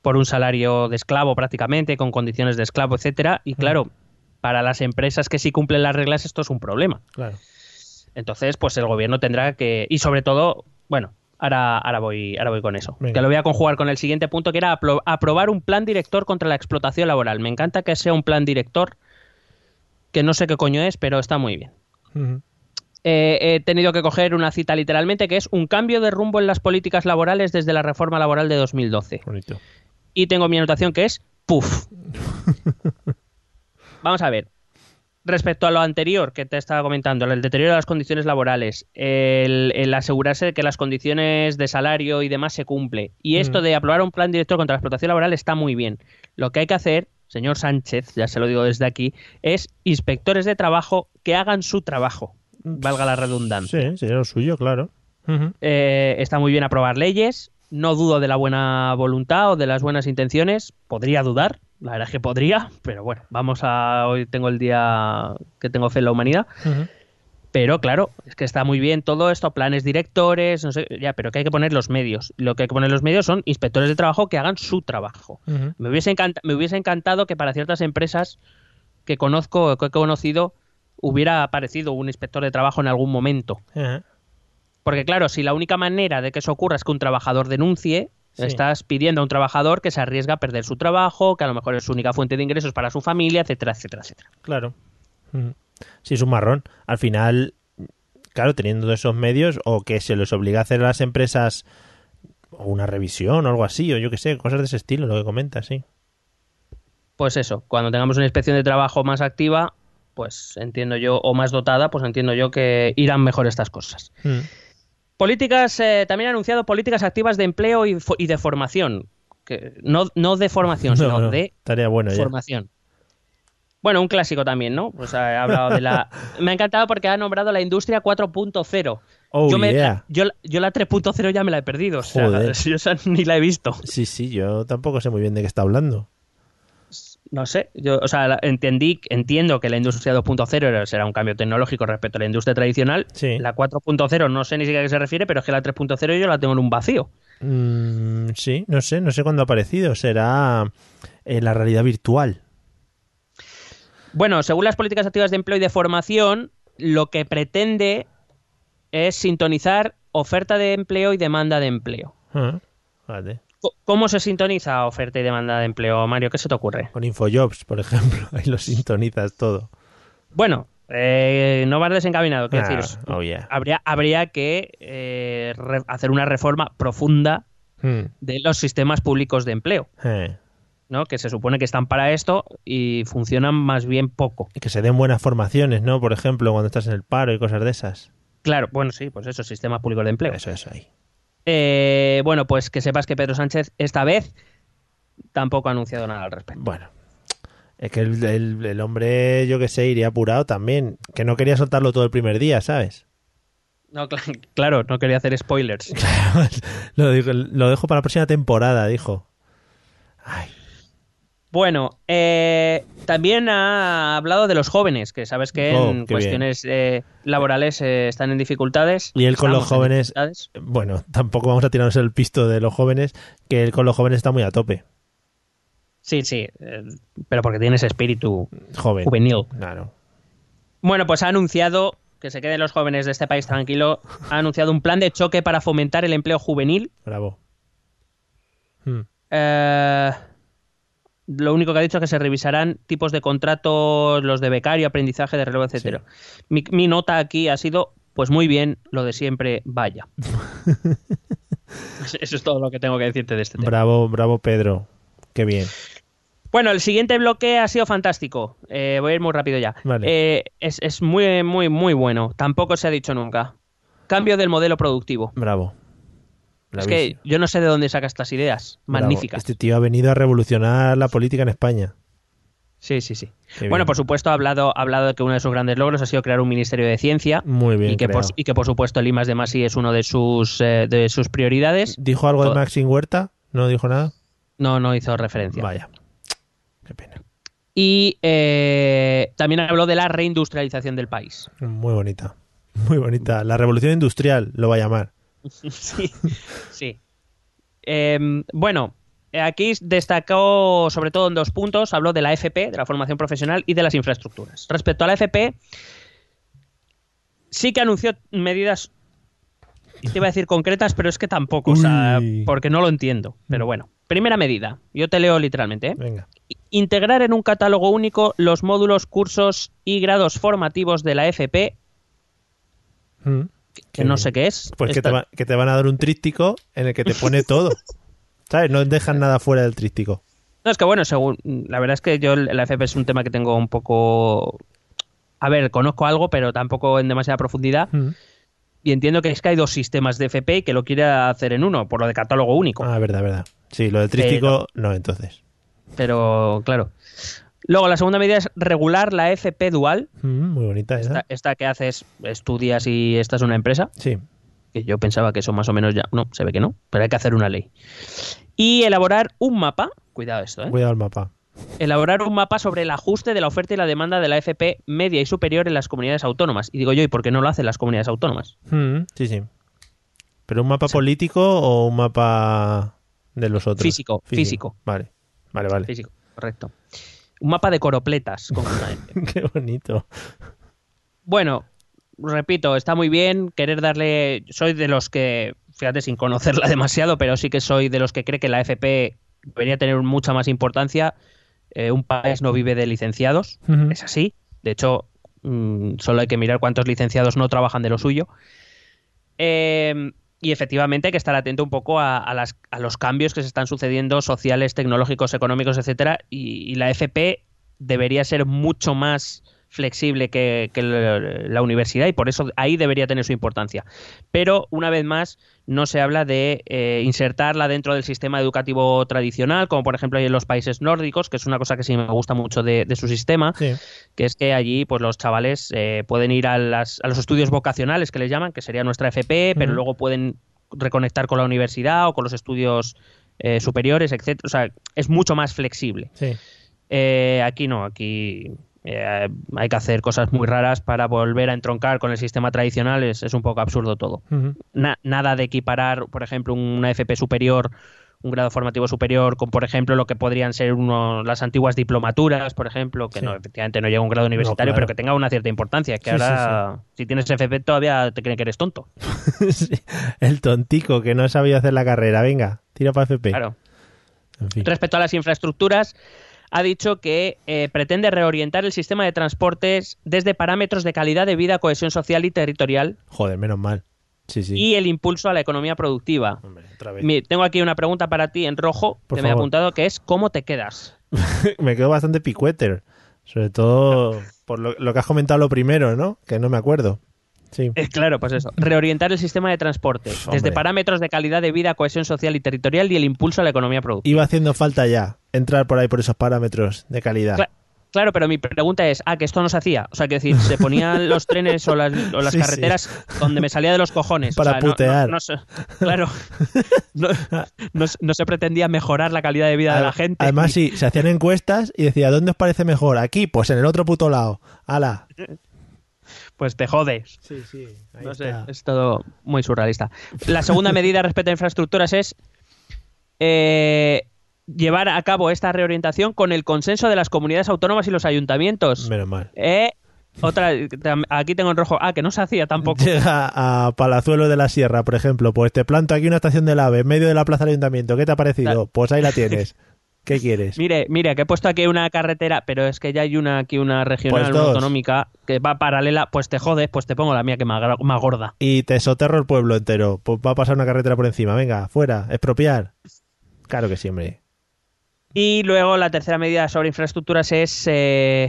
por un salario de esclavo prácticamente, con condiciones de esclavo, etcétera, y claro, para las empresas que sí cumplen las reglas esto es un problema. Claro. Entonces, pues el gobierno tendrá que. Y sobre todo, bueno, ahora, ahora, voy, ahora voy con eso. Venga. Que lo voy a conjugar con el siguiente punto, que era apro- aprobar un plan director contra la explotación laboral. Me encanta que sea un plan director, que no sé qué coño es, pero está muy bien. Eh, he tenido que coger una cita literalmente, que es un cambio de rumbo en las políticas laborales desde la reforma laboral de 2012 Bonito. y tengo mi anotación que es PUF. Vamos a ver. Respecto a lo anterior que te estaba comentando, el deterioro de las condiciones laborales, el, el asegurarse de que las condiciones de salario y demás se cumple, y esto Mm. de aprobar un plan director contra la explotación laboral está muy bien. Lo que hay que hacer, señor Sánchez, ya se lo digo desde aquí, es inspectores de trabajo que hagan su trabajo, valga la redundancia. Sí, sería lo suyo, claro. Eh, está muy bien aprobar leyes. No dudo de la buena voluntad o de las buenas intenciones. Podría dudar, la verdad es que podría, pero bueno, vamos a. Hoy tengo el día que tengo fe en la humanidad. Pero claro, es que está muy bien todo esto, planes directores, no sé, ya, pero que hay que poner los medios. Lo que hay que poner los medios son inspectores de trabajo que hagan su trabajo. Me hubiese, me hubiese encantado que para ciertas empresas que conozco que he conocido hubiera aparecido un inspector de trabajo en algún momento. Porque claro, si la única manera de que eso ocurra es que un trabajador denuncie, Sí. estás pidiendo a un trabajador que se arriesga a perder su trabajo, que a lo mejor es su única fuente de ingresos para su familia, etcétera, etcétera, etcétera. Claro. Ujú. Sí, es un marrón. Al final, claro, teniendo esos medios, o que se les obliga a hacer a las empresas una revisión o algo así, o yo qué sé, cosas de ese estilo, lo que comentas, sí. Pues eso, cuando tengamos una inspección de trabajo más activa, pues entiendo yo, o más dotada, pues entiendo yo que irán mejor estas cosas. Mm. Políticas, eh, también ha anunciado políticas activas de empleo y, de formación. Que, no, no de formación, sino No, no, de bueno formación. Bueno, un clásico también, ¿no? Pues ha hablado de la... Me ha encantado porque ha nombrado la industria 4.0. Oh, yo, me- yeah. yo, yo la 3.0 ya me la he perdido. O sea, Joder. yo esa ni la he visto. Sí, sí, yo tampoco sé muy bien de qué está hablando. No sé. Yo, o sea, entendí, entiendo que la industria 2.0 era- será un cambio tecnológico respecto a la industria tradicional. Sí. La 4.0 no sé ni siquiera a qué se refiere, pero es que la 3.0 yo la tengo en un vacío. Mm, sí, no sé, no sé cuándo ha aparecido. Será en la realidad virtual. Bueno, según las políticas activas de empleo y de formación, lo que pretende es sintonizar oferta de empleo y demanda de empleo. Ah, vale. ¿Cómo se sintoniza oferta y demanda de empleo, Mario? ¿Qué se te ocurre? Con Infojobs, por ejemplo, ahí lo sintonizas todo. Bueno, eh, no vas desencaminado. Quiero Ah, decir, oh, yeah. habría, habría que eh, hacer una reforma profunda Hmm, de los sistemas públicos de empleo, eh. ¿No? Que se supone que están para esto y funcionan más bien poco. Y que se den buenas formaciones, ¿no? Por ejemplo, cuando estás en el paro y cosas de esas. Claro, bueno, sí, pues eso, sistemas públicos de empleo. Eso, eso ahí. Eh, bueno, pues que sepas que Pedro Sánchez esta vez tampoco ha anunciado nada al respecto. Bueno, es que el, el- el hombre, yo que sé, iría apurado también. Que no quería soltarlo todo el primer día, ¿sabes? No, cl- claro, no quería hacer spoilers. lo, digo- lo dejo para la próxima temporada, dijo. Ay, Bueno, eh, también ha hablado de los jóvenes, que sabes que Oh, en qué cuestiones eh, laborales eh, están en dificultades. Y él con los jóvenes- bueno, tampoco vamos a tirarnos el pisto de los jóvenes, que él con los jóvenes está muy a tope. Sí, sí, pero porque tiene ese espíritu Joven. juvenil. Claro. Bueno, pues ha anunciado que se queden los jóvenes de este país tranquilo. Ha anunciado un plan de choque para fomentar el empleo juvenil. Bravo. Hmm. Eh, lo único que ha dicho es que se revisarán tipos de contratos, los de becario, aprendizaje, de relevo, etcétera. Mi, mi nota aquí ha sido, pues muy bien, lo de siempre, vaya. Eso es todo lo que tengo que decirte de este tema. Bravo, bravo Pedro. Qué bien. Bueno, el siguiente bloque ha sido fantástico. Eh, voy a ir muy rápido ya. Vale. Eh, es, es muy, muy, muy bueno. Tampoco se ha dicho nunca. Cambio del modelo productivo. Bravo. Es que yo no sé de dónde saca estas ideas. Bravo. Magníficas. Este tío ha venido a revolucionar la política en España. Sí, sí, sí. Qué Bueno, bien. por supuesto, ha hablado, ha hablado de que uno de sus grandes logros ha sido crear un ministerio de ciencia. Muy bien. y, que por, y que por supuesto el I más de más es uno de sus, eh, de sus prioridades. ¿Dijo algo de Maxim Huerta? ¿No dijo nada? No, no hizo referencia. Vaya. Qué pena. Y eh, también habló de la reindustrialización del país. Muy bonita. Muy bonita. La revolución industrial lo va a llamar. sí, sí. Em, bueno, aquí destacó sobre todo en dos puntos. Habló de la FP, de la formación profesional y de las infraestructuras. Respecto a la FP, sí que anunció medidas, te iba a decir concretas, pero es que tampoco, o sea, porque no lo entiendo. Pero bueno, primera medida, yo te leo literalmente. ¿eh? Venga. Integrar en un catálogo único los módulos, cursos y grados formativos de la FP, Mm. Que no bien. sé qué es. Pues que te, va- que te van a dar un tríptico en el que te pone todo. ¿Sabes? No dejan nada fuera del tríptico. No, es que bueno, según la verdad es que yo la FP es un tema que tengo un poco a ver, conozco algo, pero tampoco en demasiada profundidad. Mm. Y entiendo que es que hay dos sistemas de FP y que lo quiere hacer en uno, por lo de catálogo único. Ah, verdad, verdad. Sí, lo del tríptico, no, entonces. Pero claro. Luego, la segunda medida es regular la FP dual. Mm, muy bonita esa. Esta, esta que haces, estudias y esta es una empresa. Sí. Que yo pensaba que eso más o menos ya. No, se ve que no, pero hay que hacer una ley. Y elaborar un mapa. Cuidado esto, ¿eh? Cuidado el mapa. elaborar un mapa sobre el ajuste de la oferta y la demanda de la FP media y superior en las comunidades autónomas. Y digo yo, ¿y por qué no lo hacen las comunidades autónomas? Mm, sí, sí. ¿Pero un mapa político o un mapa de los otros? Físico, físico. Vale, vale, vale. Físico, correcto. Un mapa de coropletas. Qué bonito. bueno, repito, está muy bien querer darle... Soy de los que, fíjate, sin conocerla demasiado, pero sí que soy de los que cree que la FP debería tener mucha más importancia. Eh, un país no vive de licenciados, es así. De hecho, mm, solo hay que mirar cuántos licenciados no trabajan de lo suyo. Eh, y efectivamente hay que estar atento un poco a, las- a los cambios que se están sucediendo sociales, tecnológicos, económicos, etcétera. Y, y la FP debería ser mucho más flexible que, que la, universidad y por eso ahí debería tener su importancia. Pero una vez más no se habla de eh, insertarla dentro del sistema educativo tradicional, como por ejemplo hay en los países nórdicos, que es una cosa que sí me gusta mucho de, de su sistema, Sí. que es que allí pues los chavales eh, pueden ir a, las- a los estudios vocacionales que les llaman, que sería nuestra FP, pero luego pueden reconectar con la universidad o con los estudios eh, superiores, etcétera. O sea, es mucho más flexible. Sí. Aquí no, aquí eh, hay que hacer cosas muy raras para volver a entroncar con el sistema tradicional, es, es un poco absurdo todo. Na- nada de equiparar, por ejemplo, una FP superior, un grado formativo superior, con, por ejemplo, lo que podrían ser uno, las antiguas diplomaturas, por ejemplo, que Sí. no, efectivamente no llega a un grado universitario, claro. pero que tenga una cierta importancia, que Sí, sí, ahora, si tienes FP, todavía te creen que eres tonto. El tontico que no sabía hacer la carrera. Venga, tira para FP. Claro. En fin. Respecto a las infraestructuras, ha dicho que eh, pretende reorientar el sistema de transportes desde parámetros de calidad de vida, cohesión social y territorial Joder, menos mal. Sí, sí. y el impulso a la economía productiva. Hombre, otra vez. Tengo aquí una pregunta para ti en rojo Por que me he apuntado que es ¿cómo te quedas? me quedo bastante picueter. Sobre todo por lo, lo que has comentado lo primero, ¿no? Que no me acuerdo. Sí. Eh, claro, pues eso. Reorientar el sistema de transporte desde hombre. parámetros de calidad de vida, cohesión social y territorial y el impulso a la economía productiva. Iba haciendo falta ya entrar por ahí por esos parámetros de calidad. Cla- Claro, pero mi pregunta es, ah, que esto no se hacía. O sea, que decir, se ponían los trenes o las, o las Sí, sí. carreteras donde me salía de los cojones. O Para sea, no- no- putear. no se- claro. No, no se- no se pretendía mejorar la calidad de vida de la gente. Además, sí, se hacían encuestas y decía, ¿dónde os parece mejor? Aquí, pues en el otro puto lado. ¡Hala! Pues te jodes. Sí, sí. ahí No sé, es todo muy surrealista. La segunda medida respecto a infraestructuras es eh, llevar a cabo esta reorientación con el consenso de las comunidades autónomas y los ayuntamientos. Menos mal. Eh, otra, aquí tengo en rojo, ah, que no se hacía tampoco. Llega a Palazuelo de la Sierra, por ejemplo, pues te planto aquí una estación del AVE en medio de la plaza del ayuntamiento. ¿Qué te ha parecido? Claro. Pues ahí la tienes. ¿Qué quieres? Mire, mire, que he puesto aquí una carretera, pero es que ya hay una aquí una regional, Pues una autonómica que va paralela, pues te jodes, pues te pongo la mía que más, más gorda. Y te soterro el pueblo entero. Pues va a pasar una carretera por encima. Venga, fuera, expropiar. Claro que sí, hombre. Y luego la tercera medida sobre infraestructuras es eh,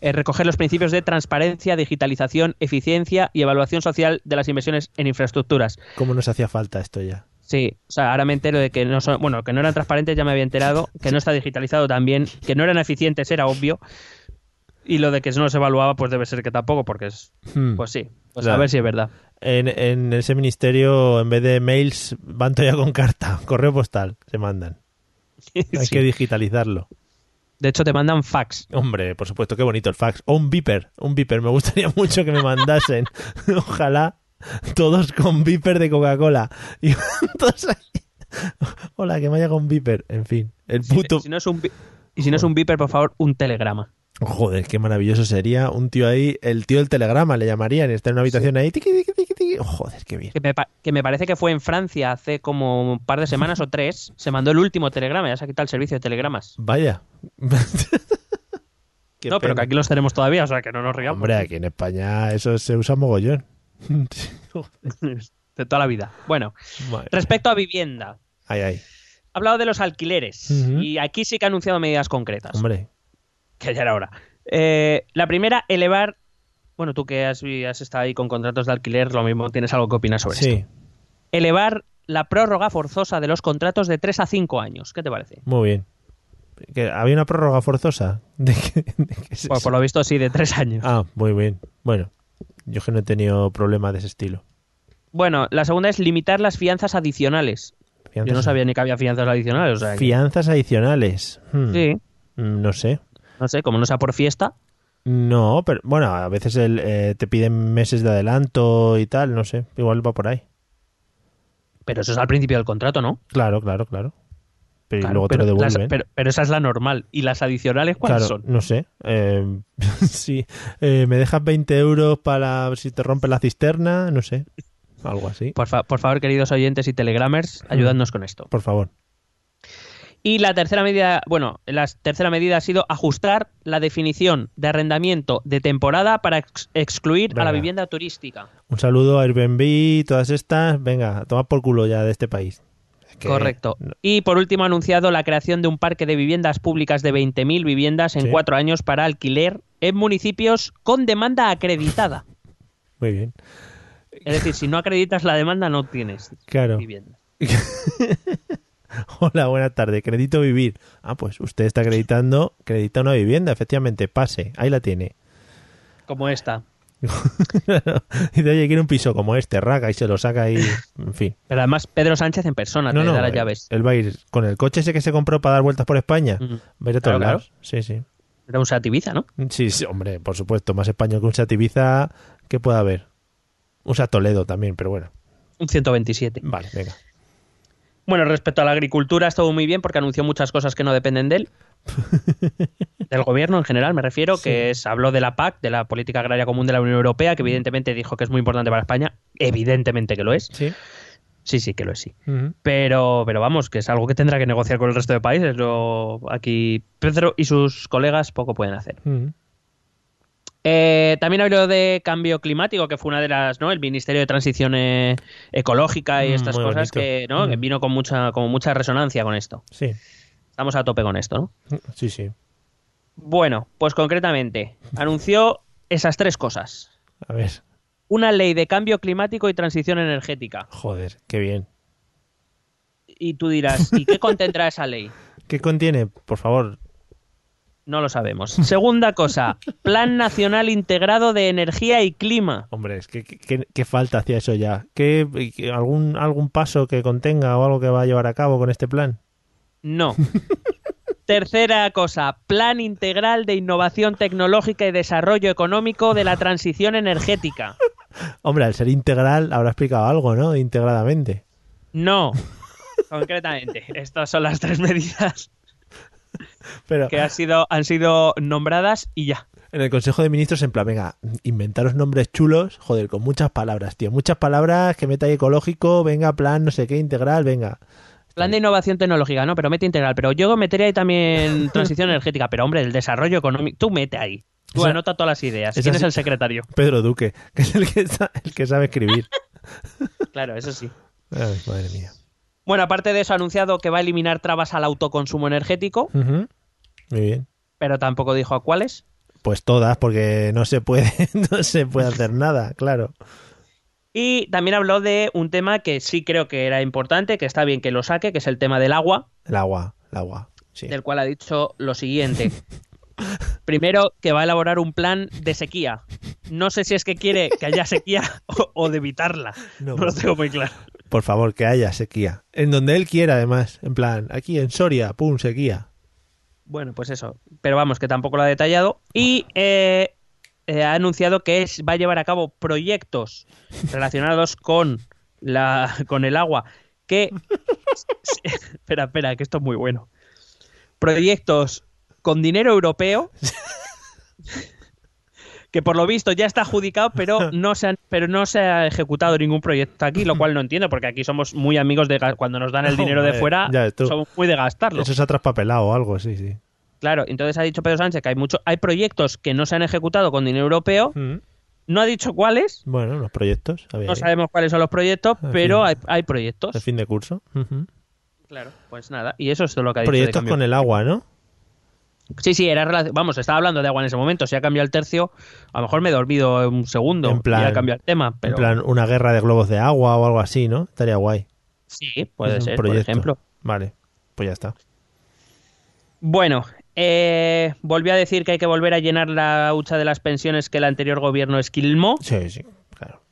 eh, recoger los principios de transparencia, digitalización, eficiencia y evaluación social de las inversiones en infraestructuras. ¿Cómo nos hacía falta esto ya? Sí, o sea, ahora me entero de que no son, bueno, que no eran transparentes, ya me había enterado, que no está digitalizado también, que no eran eficientes, era obvio. Y lo de que no se evaluaba, pues debe ser que tampoco, porque es, Hmm. pues sí, pues Claro. a ver si es verdad. En, en ese ministerio, en vez de mails, van todavía con carta. Correo postal se mandan. Hay que digitalizarlo. De hecho, te mandan fax. Hombre, por supuesto, qué bonito el fax. O un beeper, un beeper. Me gustaría mucho que me mandasen. Ojalá todos con beeper de Coca-Cola. Y todos ahí. Hola, que me haya con beeper. En fin, el puto... Si no es un, bi- y si no es un beeper, por favor, un telegrama. Joder, qué maravilloso sería un tío ahí, el tío del telegrama le llamarían, está en una habitación ahí. tiqui, tiqui, tiqui, tiqui. Joder, qué bien. Que me, que me parece que fue en Francia hace como un par de semanas o tres. Se mandó el último telegrama, ya se ha quitado el servicio de telegramas. Vaya. No, pero que aquí los tenemos todavía, o sea que no nos riamos. Hombre, aquí en España eso se usa mogollón. de toda la vida. Bueno, Madre. respecto a vivienda. Ay, ay. Ha hablado de los alquileres y aquí sí que ha anunciado medidas concretas. Hombre. Que ya era hora. Eh, la primera, elevar. Bueno, tú que has, has estado ahí con contratos de alquiler, lo mismo tienes algo que opinar sobre Sí, esto. Elevar la prórroga forzosa de los contratos de 3 a 5 años. ¿Qué te parece? muy bien. ¿Que ¿Había una prórroga forzosa? ¿De qué, de qué es Pues por lo visto sí, de 3 años. Ah, muy bien. Bueno, yo que no he tenido problemas de ese estilo. Bueno, la segunda es limitar las fianzas adicionales. Yo no sabía ni que había fianzas adicionales. O sea, que- Fianzas adicionales. Hmm, Sí, mm, No sé. no sé, como no sea por fiesta. No, pero bueno, a veces el, eh, te piden meses de adelanto y tal, no sé. Igual va por ahí. Pero eso es al principio del contrato, ¿no? Claro, claro, claro. Pero y Claro, luego te pero, lo las- devuelven. pero, pero esa es la normal. ¿Y las adicionales cuáles Claro, son? no sé. Eh, sí, eh, me dejas 20 euros para si te rompe la cisterna, no sé. Algo así. Por, fa- por favor, queridos oyentes y telegramers, Mm. ayudadnos con esto. Por favor. Y la tercera medida, bueno, la tercera medida ha sido ajustar la definición de arrendamiento de temporada para ex- excluir a la vivienda turística. Un saludo a Airbnb, todas estas. Venga, a tomar por culo ya de este país. Que- Correcto. Y por último ha anunciado la creación de un parque de viviendas públicas de 20.000 viviendas en Sí. cuatro años para alquiler en municipios con demanda acreditada. Muy bien. Es decir, si no acreditas la demanda no tienes Claro. vivienda. Hola, buenas tardes. Crédito vivir. Ah, pues usted está acreditando, acredita una vivienda, efectivamente. Pase, ahí la tiene. Como esta. Dice, oye, quiere un piso como este, raga, y se lo saca ahí. En fin. Pero además Pedro Sánchez en persona No, te no, da las llaves. Él va a ir con el coche ese que se compró para dar vueltas por España. Va a ir a todos Claro, lados. Sí, sí. Era un Seat Ibiza, ¿no? Sí, sí, hombre, por supuesto. Más español que un Seat Ibiza, ¿qué puede haber? Un Toledo también, pero bueno. Un 127. Vale, venga. Bueno, respecto a la agricultura, estuvo muy bien porque anunció muchas cosas que no dependen de él. Del gobierno en general, me refiero, que es, habló de la PAC, de la Política Agraria Común de la Unión Europea, que evidentemente dijo que es muy importante para España. Evidentemente que lo es. Sí. Sí, sí que lo es, sí. Pero, pero vamos, que es algo que tendrá que negociar con el resto de países. Lo, aquí Pedro y sus colegas poco pueden hacer. Eh, también habló de cambio climático, que fue una de las, ¿no? El Ministerio de Transición eh, Ecológica y Mm, estas cosas bonito. que, ¿no? que vino con mucha, con mucha resonancia con esto. Sí, Estamos a tope con esto, ¿no? sí, sí. Bueno, pues concretamente, anunció esas tres cosas. A ver, Una ley de cambio climático y transición energética. joder, qué bien. Y tú dirás, ¿y qué contendrá esa ley? ¿Qué contiene? Por favor. No lo sabemos. Segunda cosa, Plan Nacional Integrado de Energía y Clima. Hombre, es que, qué falta hacia eso ya. ¿Qué, algún, ¿Algún paso que contenga o algo que va a llevar a cabo con este plan? No. Tercera cosa, Plan Integral de Innovación Tecnológica y Desarrollo Económico de la Transición Energética. Hombre, al ser integral habrá explicado algo, ¿no? Integradamente. No. Concretamente, estas son las tres medidas Pero que han sido, han sido nombradas y ya. en el Consejo de Ministros, en plan, venga, inventaros nombres chulos, joder, con muchas palabras, tío. Muchas palabras que meta ecológico, venga, plan, no sé qué, integral, venga. Plan de innovación tecnológica, ¿no? Pero mete integral. Pero yo metería ahí también transición energética. Pero hombre, el desarrollo económico. Tú mete ahí. Tú Esa- anota todas las ideas. ¿Quién es el secretario? Pedro Duque, que es el que, sa- el que sabe escribir. Claro, eso sí. Ay, madre mía. Bueno, aparte de eso, ha anunciado que va a eliminar trabas al autoconsumo energético. Muy bien. pero tampoco dijo a cuáles. Pues todas, porque no se puede, no se puede hacer nada, claro. Y también habló de un tema que sí creo que era importante, que está bien que lo saque, que es el tema del agua, El agua, el agua. Sí. del cual ha dicho lo siguiente. Primero, que va a elaborar un plan de sequía. No sé si es que quiere que haya sequía o, o de evitarla. No. No lo tengo muy claro. Por favor, que haya sequía. En donde él quiera, además. En plan, aquí en Soria, pum, sequía. Bueno, pues eso. Pero vamos, que tampoco lo ha detallado. Y eh, eh, ha anunciado que es- va a llevar a cabo proyectos relacionados con, la, con el agua. Que. espera, espera, que esto es muy bueno. Proyectos con dinero europeo. Que por lo visto ya está adjudicado, pero no se han- pero no se ha ejecutado ningún proyecto aquí, lo cual no entiendo, porque aquí somos muy amigos de cuando nos dan el dinero de fuera, somos muy de gastarlo. Eso se ha traspapelado o algo, sí, sí. Claro, entonces ha dicho Pedro Sánchez que hay mucho, hay proyectos que no se han ejecutado con dinero europeo. Mm. No ha dicho cuáles, Bueno, los proyectos. a no sabemos cuáles son los proyectos, pero fin. hay, hay proyectos. De fin de curso. Claro, pues nada, y eso es todo lo que ha dicho. Proyectos con el agua, ¿no? Sí, sí, era vamos, estaba hablando de agua en ese momento. Si ha cambiado el tercio, a lo mejor me he dormido un segundo En plan- y ha cambiado el tema. Pero En plan, una guerra de globos de agua o algo así, ¿no? Estaría guay. sí, puede Es ser, por ejemplo. Vale, pues ya está. Bueno, eh, volvió a decir que hay que volver a llenar la hucha de las pensiones que el anterior gobierno esquilmó. Sí, sí, claro.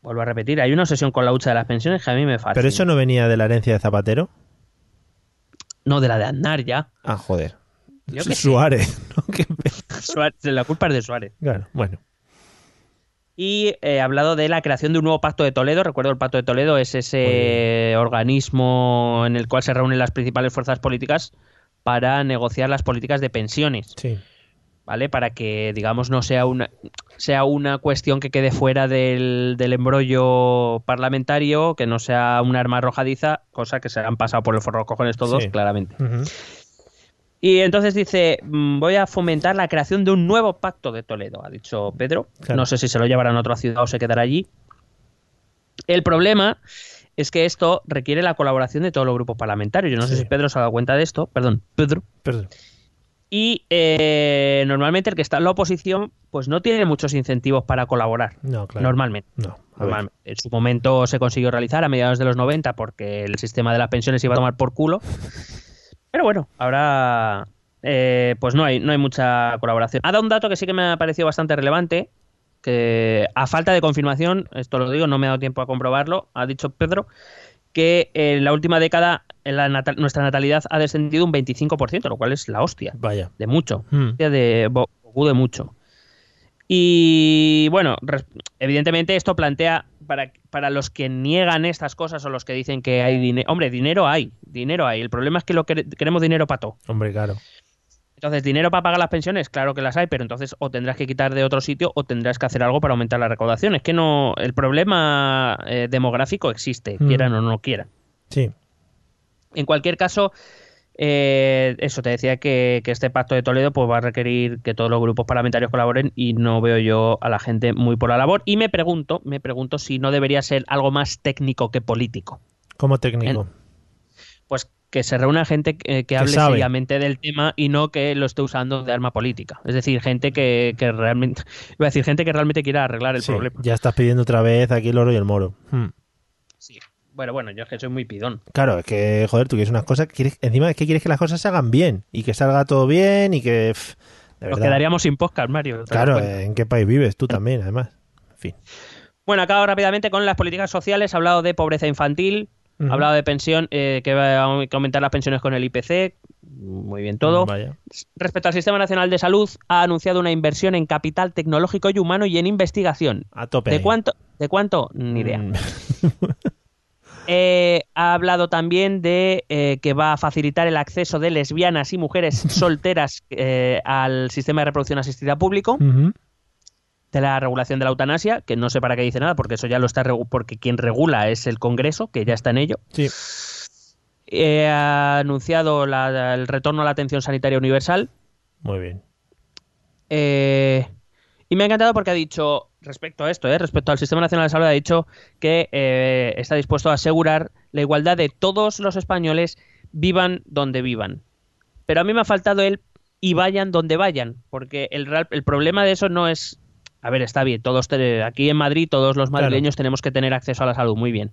Vuelvo a repetir, hay una obsesión con la hucha de las pensiones que a mí me fascina. Pero eso no venía de la herencia de Zapatero. No, de la de Aznar ya. Ah, joder. Yo. Suárez. ¿no? Qué Suárez- la culpa es de Suárez. Claro, bueno. Y eh, ha hablado de la creación de un nuevo pacto de Toledo. Recuerdo, el pacto de Toledo es ese organismo en el cual se reúnen las principales fuerzas políticas para negociar las políticas de pensiones, Sí. ¿vale? Para que, digamos, no sea una, sea una cuestión que quede fuera del, del embrollo parlamentario, que no sea un arma arrojadiza, cosa que se han pasado por el forro cojones todos, Sí. claramente. Y entonces dice, mm, voy a fomentar la creación de un nuevo pacto de Toledo, ha dicho Pedro. Claro. No sé si se lo llevarán a otra ciudad o se quedará allí. El problema es que esto requiere la colaboración de todos los grupos parlamentarios. Yo no sé si Pedro se ha dado cuenta de esto. Perdón, Pedro. Perdón. Y eh, normalmente el que está en la oposición pues no tiene muchos incentivos para colaborar. No, claro. Normalmente. No. Normalmente. En su momento se consiguió realizar a mediados de los 90 porque el sistema de las pensiones iba a tomar por culo. Pero bueno, ahora eh, pues no hay, no hay mucha colaboración. Ha dado un dato que sí que me ha parecido bastante relevante, que a falta de confirmación, esto lo digo, no me ha dado tiempo a comprobarlo, ha dicho Pedro, que en la última década en la natal- nuestra natalidad ha descendido un 25%, lo cual es la hostia, Vaya. de mucho Mm. de mucho. Y bueno, evidentemente esto plantea para, para los que niegan estas cosas o los que dicen que hay dinero. Hombre, dinero hay, dinero hay. El problema es que lo quere- queremos dinero pato. Hombre, claro. Entonces, dinero para pagar las pensiones, claro que las hay, pero entonces o tendrás que quitar de otro sitio o tendrás que hacer algo para aumentar la recaudación. Es que no, el problema eh, demográfico existe, Mm. quieran o no quieran. Sí. En cualquier caso, eh, eso te decía que, que este pacto de Toledo pues va a requerir que todos los grupos parlamentarios colaboren y no veo yo a la gente muy por la labor. Y me pregunto, me pregunto si no debería ser algo más técnico que político. Como técnico. Pues que se reúna gente que, que hable sabe. seriamente del tema y no que lo esté usando de arma política. Es decir, gente que, que realmente, iba a decir gente que realmente quiera arreglar el Sí, problema. Ya estás pidiendo otra vez aquí el oro y el moro. Hmm. Sí. Bueno, bueno, yo es que soy muy pidón. Claro, es que, joder, tú quieres unas cosas, quieres, encima es que quieres que las cosas se hagan bien y que salga todo bien y que... pff, de Nos quedaríamos sin podcast, Mario. ¿te das Claro, eh, ¿en qué país vives tú también, además? En fin. Bueno, acabo rápidamente con las políticas sociales. He hablado de pobreza infantil, Ujú. he hablado de pensión, eh, que va a aumentar las pensiones con el IPC. Muy bien todo. Vaya. Respecto al Sistema Nacional de Salud, ha anunciado una inversión en capital tecnológico y humano y en investigación. A tope. ¿De cuánto? ¿De cuánto? Ni idea. Mm, Eh, ha hablado también de eh, que va a facilitar el acceso de lesbianas y mujeres solteras eh, al sistema de reproducción asistida público, ujú. De la regulación de la eutanasia, que no sé para qué dice nada, porque eso ya lo está porque quien regula es el Congreso, que ya está en ello. Sí. Eh, ha anunciado la- el retorno a la atención sanitaria universal. Muy bien. Eh, y me ha encantado porque ha dicho, respecto a esto, eh, respecto al Sistema Nacional de Salud, ha dicho que eh, está dispuesto a asegurar la igualdad de todos los españoles, vivan donde vivan. Pero a mí me ha faltado el y vayan donde vayan, porque el, el problema de eso no es... A ver, está bien, todos te- aquí en Madrid todos los Claro. madrileños tenemos que tener acceso a la salud, muy bien.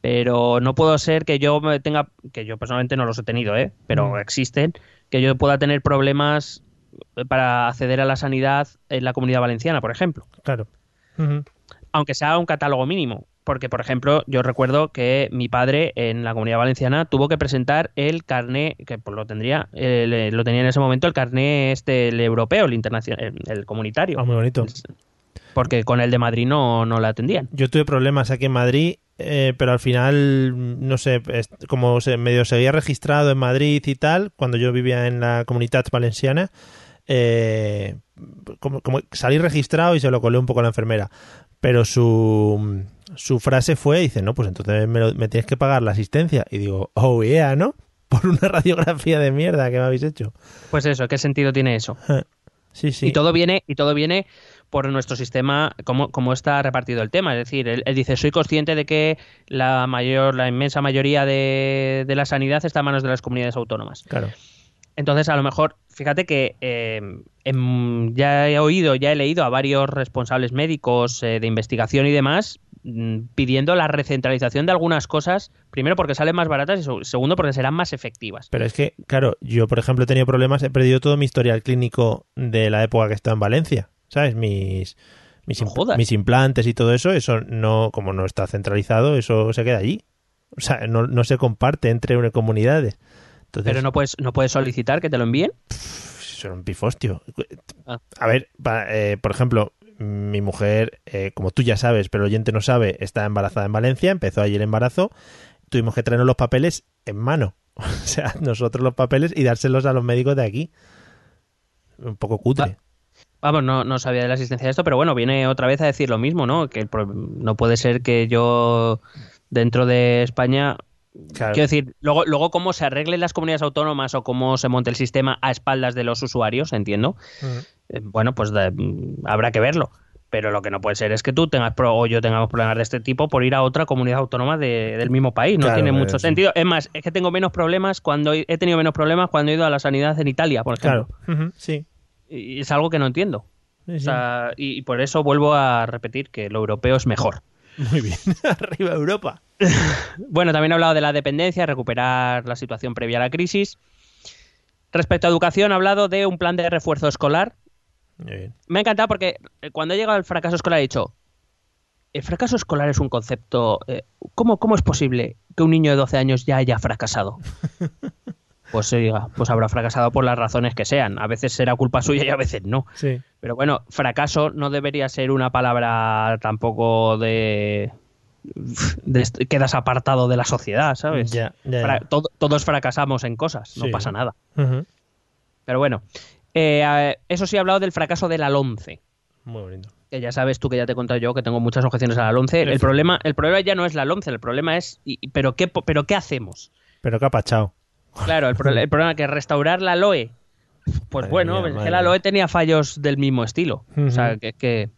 Pero no puedo ser que yo me tenga, que yo personalmente no los he tenido, ¿eh? pero Mm. existen, que yo pueda tener problemas para acceder a la sanidad en la comunidad valenciana, por ejemplo. Claro. Aunque sea un catálogo mínimo. Porque, por ejemplo, yo recuerdo que mi padre en la comunidad valenciana tuvo que presentar el carné, que pues lo tendría, eh, le- lo tenía en ese momento, el carné este, el europeo, el internacional, el, el comunitario. Ah, muy bonito. Porque con el de Madrid no, no la atendían. Yo tuve problemas aquí en Madrid, eh, pero al final, no sé, como se, medio seguía registrado en Madrid y tal, cuando yo vivía en la comunidad valenciana, eh, como, como salí registrado y se lo colé un poco a la enfermera. Pero su, su frase fue, dice, no, pues entonces me, lo- me tienes que pagar la asistencia. Y digo, oh yeah, ¿no? Por una radiografía de mierda que me habéis hecho. Pues eso, ¿qué sentido tiene eso? Sí, sí. Y todo viene, y todo viene por nuestro sistema, cómo, cómo está repartido el tema. Es decir, él, él dice, soy consciente de que la mayor, la inmensa mayoría de, de la sanidad está en manos de las comunidades autónomas. Claro. Entonces, a lo mejor, fíjate que eh, em, ya he oído, ya he leído a varios responsables médicos eh, de investigación y demás pidiendo la recentralización de algunas cosas, primero porque salen más baratas y seg- segundo porque serán más efectivas. Pero es que, claro, yo, por ejemplo, he tenido problemas, he perdido todo mi historial clínico de la época que estaba en Valencia, ¿sabes? Mis, mis, No impl- jodas. mis implantes y todo eso, eso no, como no está centralizado, eso se queda allí. O sea, no, no se comparte entre comunidades. Entonces, Pero no puedes, no puedes solicitar que te lo envíen. eso era un pifostio. Ah. A ver, eh, por ejemplo, mi mujer, eh, como tú ya sabes, pero el oyente no sabe, está embarazada en Valencia, empezó ayer el embarazo, tuvimos que traernos los papeles en mano. O sea, nosotros los papeles y dárselos a los médicos de aquí. Un poco cutre. Vamos, no, no sabía de la existencia de esto, pero bueno, viene otra vez a decir lo mismo, ¿no? Que el no puede ser que yo dentro de España Claro. Quiero decir, luego, luego cómo se arreglen las comunidades autónomas o cómo se monte el sistema a espaldas de los usuarios, entiendo. Mm. Eh, bueno, pues de- mm, habrá que verlo. Pero lo que no puede ser es que tú tengas pro o yo tengamos problemas de este tipo por ir a otra comunidad autónoma de- del mismo país. No Claro, tiene mucho sentido. Es más, es que tengo menos problemas cuando he he tenido menos problemas cuando he ido a la sanidad en Italia, por ejemplo. Claro. Sí. Y es algo que no entiendo. Sí, O sí. sea, y, y por eso vuelvo a repetir que lo europeo es mejor. Muy bien. Arriba Europa. Bueno, también he hablado de la dependencia, recuperar la situación previa a la crisis. Respecto a educación, he hablado de un plan de refuerzo escolar. Me ha encantado porque eh, cuando he llegado al fracaso escolar he dicho, el fracaso escolar es un concepto... eh, ¿cómo, ¿Cómo es posible que un niño de 12 años ya haya fracasado? Pues oiga, pues habrá fracasado por las razones que sean. A veces será culpa suya y a veces no. Sí. Pero bueno, fracaso no debería ser una palabra tampoco de... quedas apartado de la sociedad, ¿sabes? Ya, ya, Fra- ya. to- todos fracasamos en cosas, no Sí. pasa nada. Pero bueno, eh, eso sí he hablado del fracaso de la LONCE. Muy bonito. Que ya sabes tú que ya te he contado yo que tengo muchas objeciones a la LONCE. El problema, el problema ya no es la LONCE, el problema es, y- ¿pero qué, pero qué hacemos? Pero qué apachado. Claro, el, pro- el problema es que restaurar la LOE. Pues Madre bueno, mía, es madre que la mía. LOE tenía fallos del mismo estilo. O sea, que,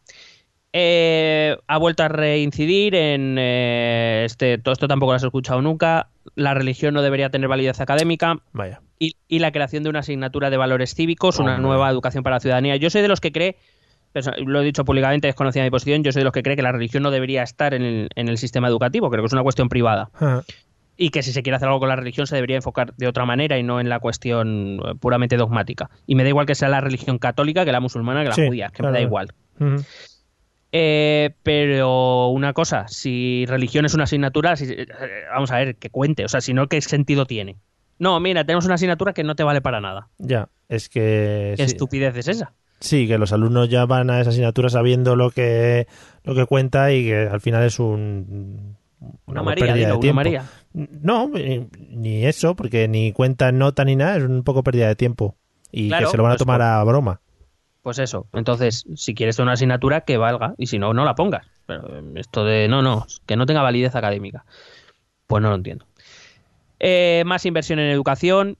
eh, ha vuelto a reincidir en eh, este. Todo esto tampoco lo has escuchado nunca. La religión no debería tener validez académica. Vaya. Y, y la creación de una asignatura de valores cívicos, una Hombre. nueva educación para la ciudadanía. Yo soy de los que cree, lo he dicho públicamente, desconocida mi posición, yo soy de los que cree que la religión no debería estar en el, en el sistema educativo, creo que es una cuestión privada Ah, y que si se quiere hacer algo con la religión se debería enfocar de otra manera y no en la cuestión eh, puramente dogmática. Y me da igual que sea la religión católica, que la musulmana, que la Sí, judía, que claro. me da igual. ujú. Eh, pero una cosa, si religión es una asignatura, si- eh, vamos a ver, que cuente, o sea, si no, ¿qué sentido tiene? No, mira, tenemos una asignatura que no te vale para nada. Ya, es que... ¿Qué sí. estupidez es esa? Sí, que los alumnos ya van a esa asignatura sabiendo lo que lo que cuenta y que al final es un Una una María, pérdida dilo, de una tiempo. María. No, ni, ni eso, porque ni cuenta nota ni nada, es un poco pérdida de tiempo y Claro, que se lo van a pues tomar a broma. Pues eso, entonces, si quieres una asignatura, que valga, y si no, no la pongas. Pero eh, esto de, no, no, que no tenga validez académica, pues no lo entiendo. Eh, más inversión en educación.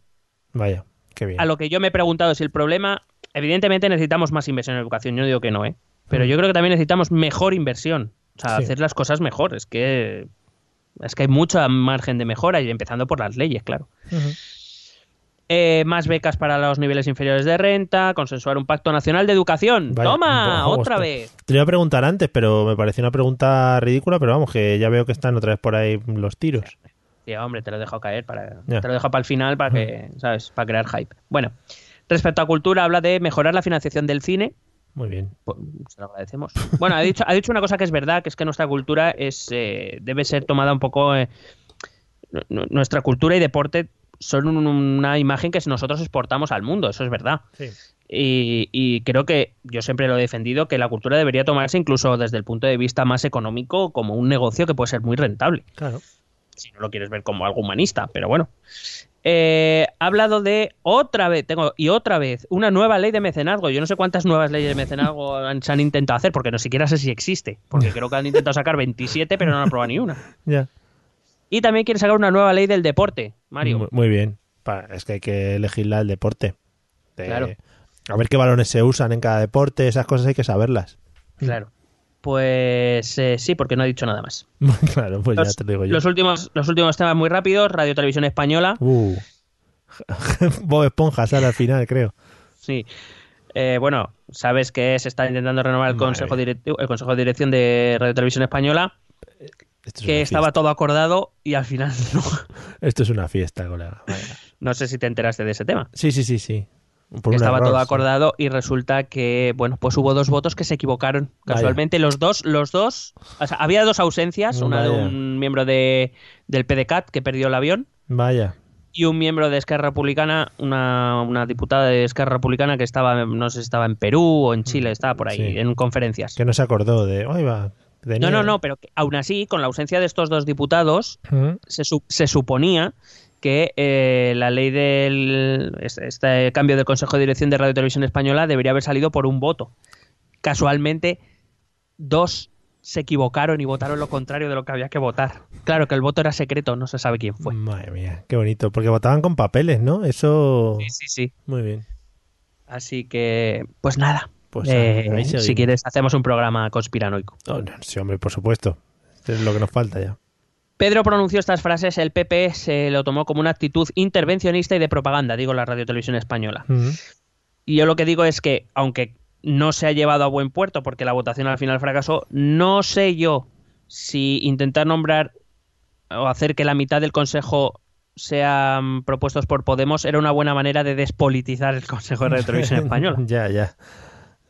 Vaya, qué bien. A lo que yo me he preguntado si el problema, evidentemente necesitamos más inversión en educación, yo no digo que no, ¿eh? Pero yo creo que también necesitamos mejor inversión, o sea, Sí. hacer las cosas mejor, es que... Es que hay mucho margen de mejora, y empezando por las leyes, claro. Eh, más becas para los niveles inferiores de renta, consensuar un pacto nacional de educación. Vaya, ¡Toma! ¡Otra vez! Te iba a preguntar antes, pero me pareció una pregunta ridícula, pero vamos, que ya veo que están otra vez por ahí los tiros. Sí, hombre, te lo he dejado caer para, te lo dejo para el final para que, ¿sabes? Para crear hype. Bueno, respecto a cultura, habla de mejorar la financiación del cine. Muy bien. Pues, se lo agradecemos. Bueno, ha dicho, ha dicho una cosa que es verdad, que es que nuestra cultura es eh, debe ser tomada un poco. eh, nu- nu- nuestra cultura y deporte son un- una imagen que nosotros exportamos al mundo, eso es verdad. Sí. Y, y creo que yo siempre lo he defendido que la cultura debería tomarse incluso desde el punto de vista más económico como un negocio que puede ser muy rentable Claro. si no lo quieres ver como algo humanista, pero bueno. Eh, ha hablado de otra vez, tengo, y otra vez, una nueva ley de mecenazgo. Yo no sé cuántas nuevas leyes de mecenazgo han- se han intentado hacer, porque no siquiera sé si existe. Porque creo que han intentado sacar 27, pero no han aprobado ni una. Ya. Y también quiere sacar una nueva ley del deporte, Mario. Muy, muy bien. Es que hay que elegirla el deporte. De- Claro. A ver qué balones se usan en cada deporte, esas cosas hay que saberlas. Claro. Pues eh, sí, porque no he dicho nada más. claro, pues ya Los, te lo digo yo. los últimos, los últimos temas muy rápidos. Radio Televisión Española. Uh. Bob Esponja sale al final, creo. Sí. Eh, bueno, sabes que se está intentando renovar el Madre consejo, directivo, el consejo de dirección de Radio Televisión Española. Esto es que estaba todo acordado y al final no. Esto es una fiesta, colega. Vaya. No sé si te enteraste de ese tema. Sí, sí, sí, sí. Por Que un estaba error, todo sí. acordado y resulta que, bueno, pues hubo dos votos que se equivocaron. Casualmente, los dos, los dos, o sea, había dos ausencias, una de un miembro de, del PDCAT que perdió el avión Vaya. y un miembro de Esquerra Republicana, una, una diputada de Esquerra Republicana que estaba, no sé si estaba en Perú o en Chile, estaba por ahí, Sí. en conferencias. Que no se acordó de. Oye, No, no, no, pero que aún así, con la ausencia de estos dos diputados, se, su- se suponía que eh, la ley del este, este cambio del Consejo de Dirección de Radio y Televisión Española debería haber salido por un voto. Casualmente, dos se equivocaron y votaron lo contrario de lo que había que votar. Claro que el voto era secreto, no se sabe quién fue. Madre mía, qué bonito. Porque votaban con papeles, ¿no? Eso. Sí, sí, sí. Muy bien. Así que, pues nada. Pues Eh, ahí seguimos. si quieres, hacemos un programa conspiranoico. Oh, no, sí, hombre, por supuesto. Esto es lo que nos falta ya. Pedro pronunció estas frases, el PP se lo tomó como una actitud intervencionista y de propaganda, digo la Radio Televisión Española. Y yo lo que digo es que, aunque no se ha llevado a buen puerto porque la votación al final fracasó, no sé yo si intentar nombrar o hacer que la mitad del Consejo sean propuestos por Podemos era una buena manera de despolitizar el Consejo de Radio Televisión Española. ya, ya.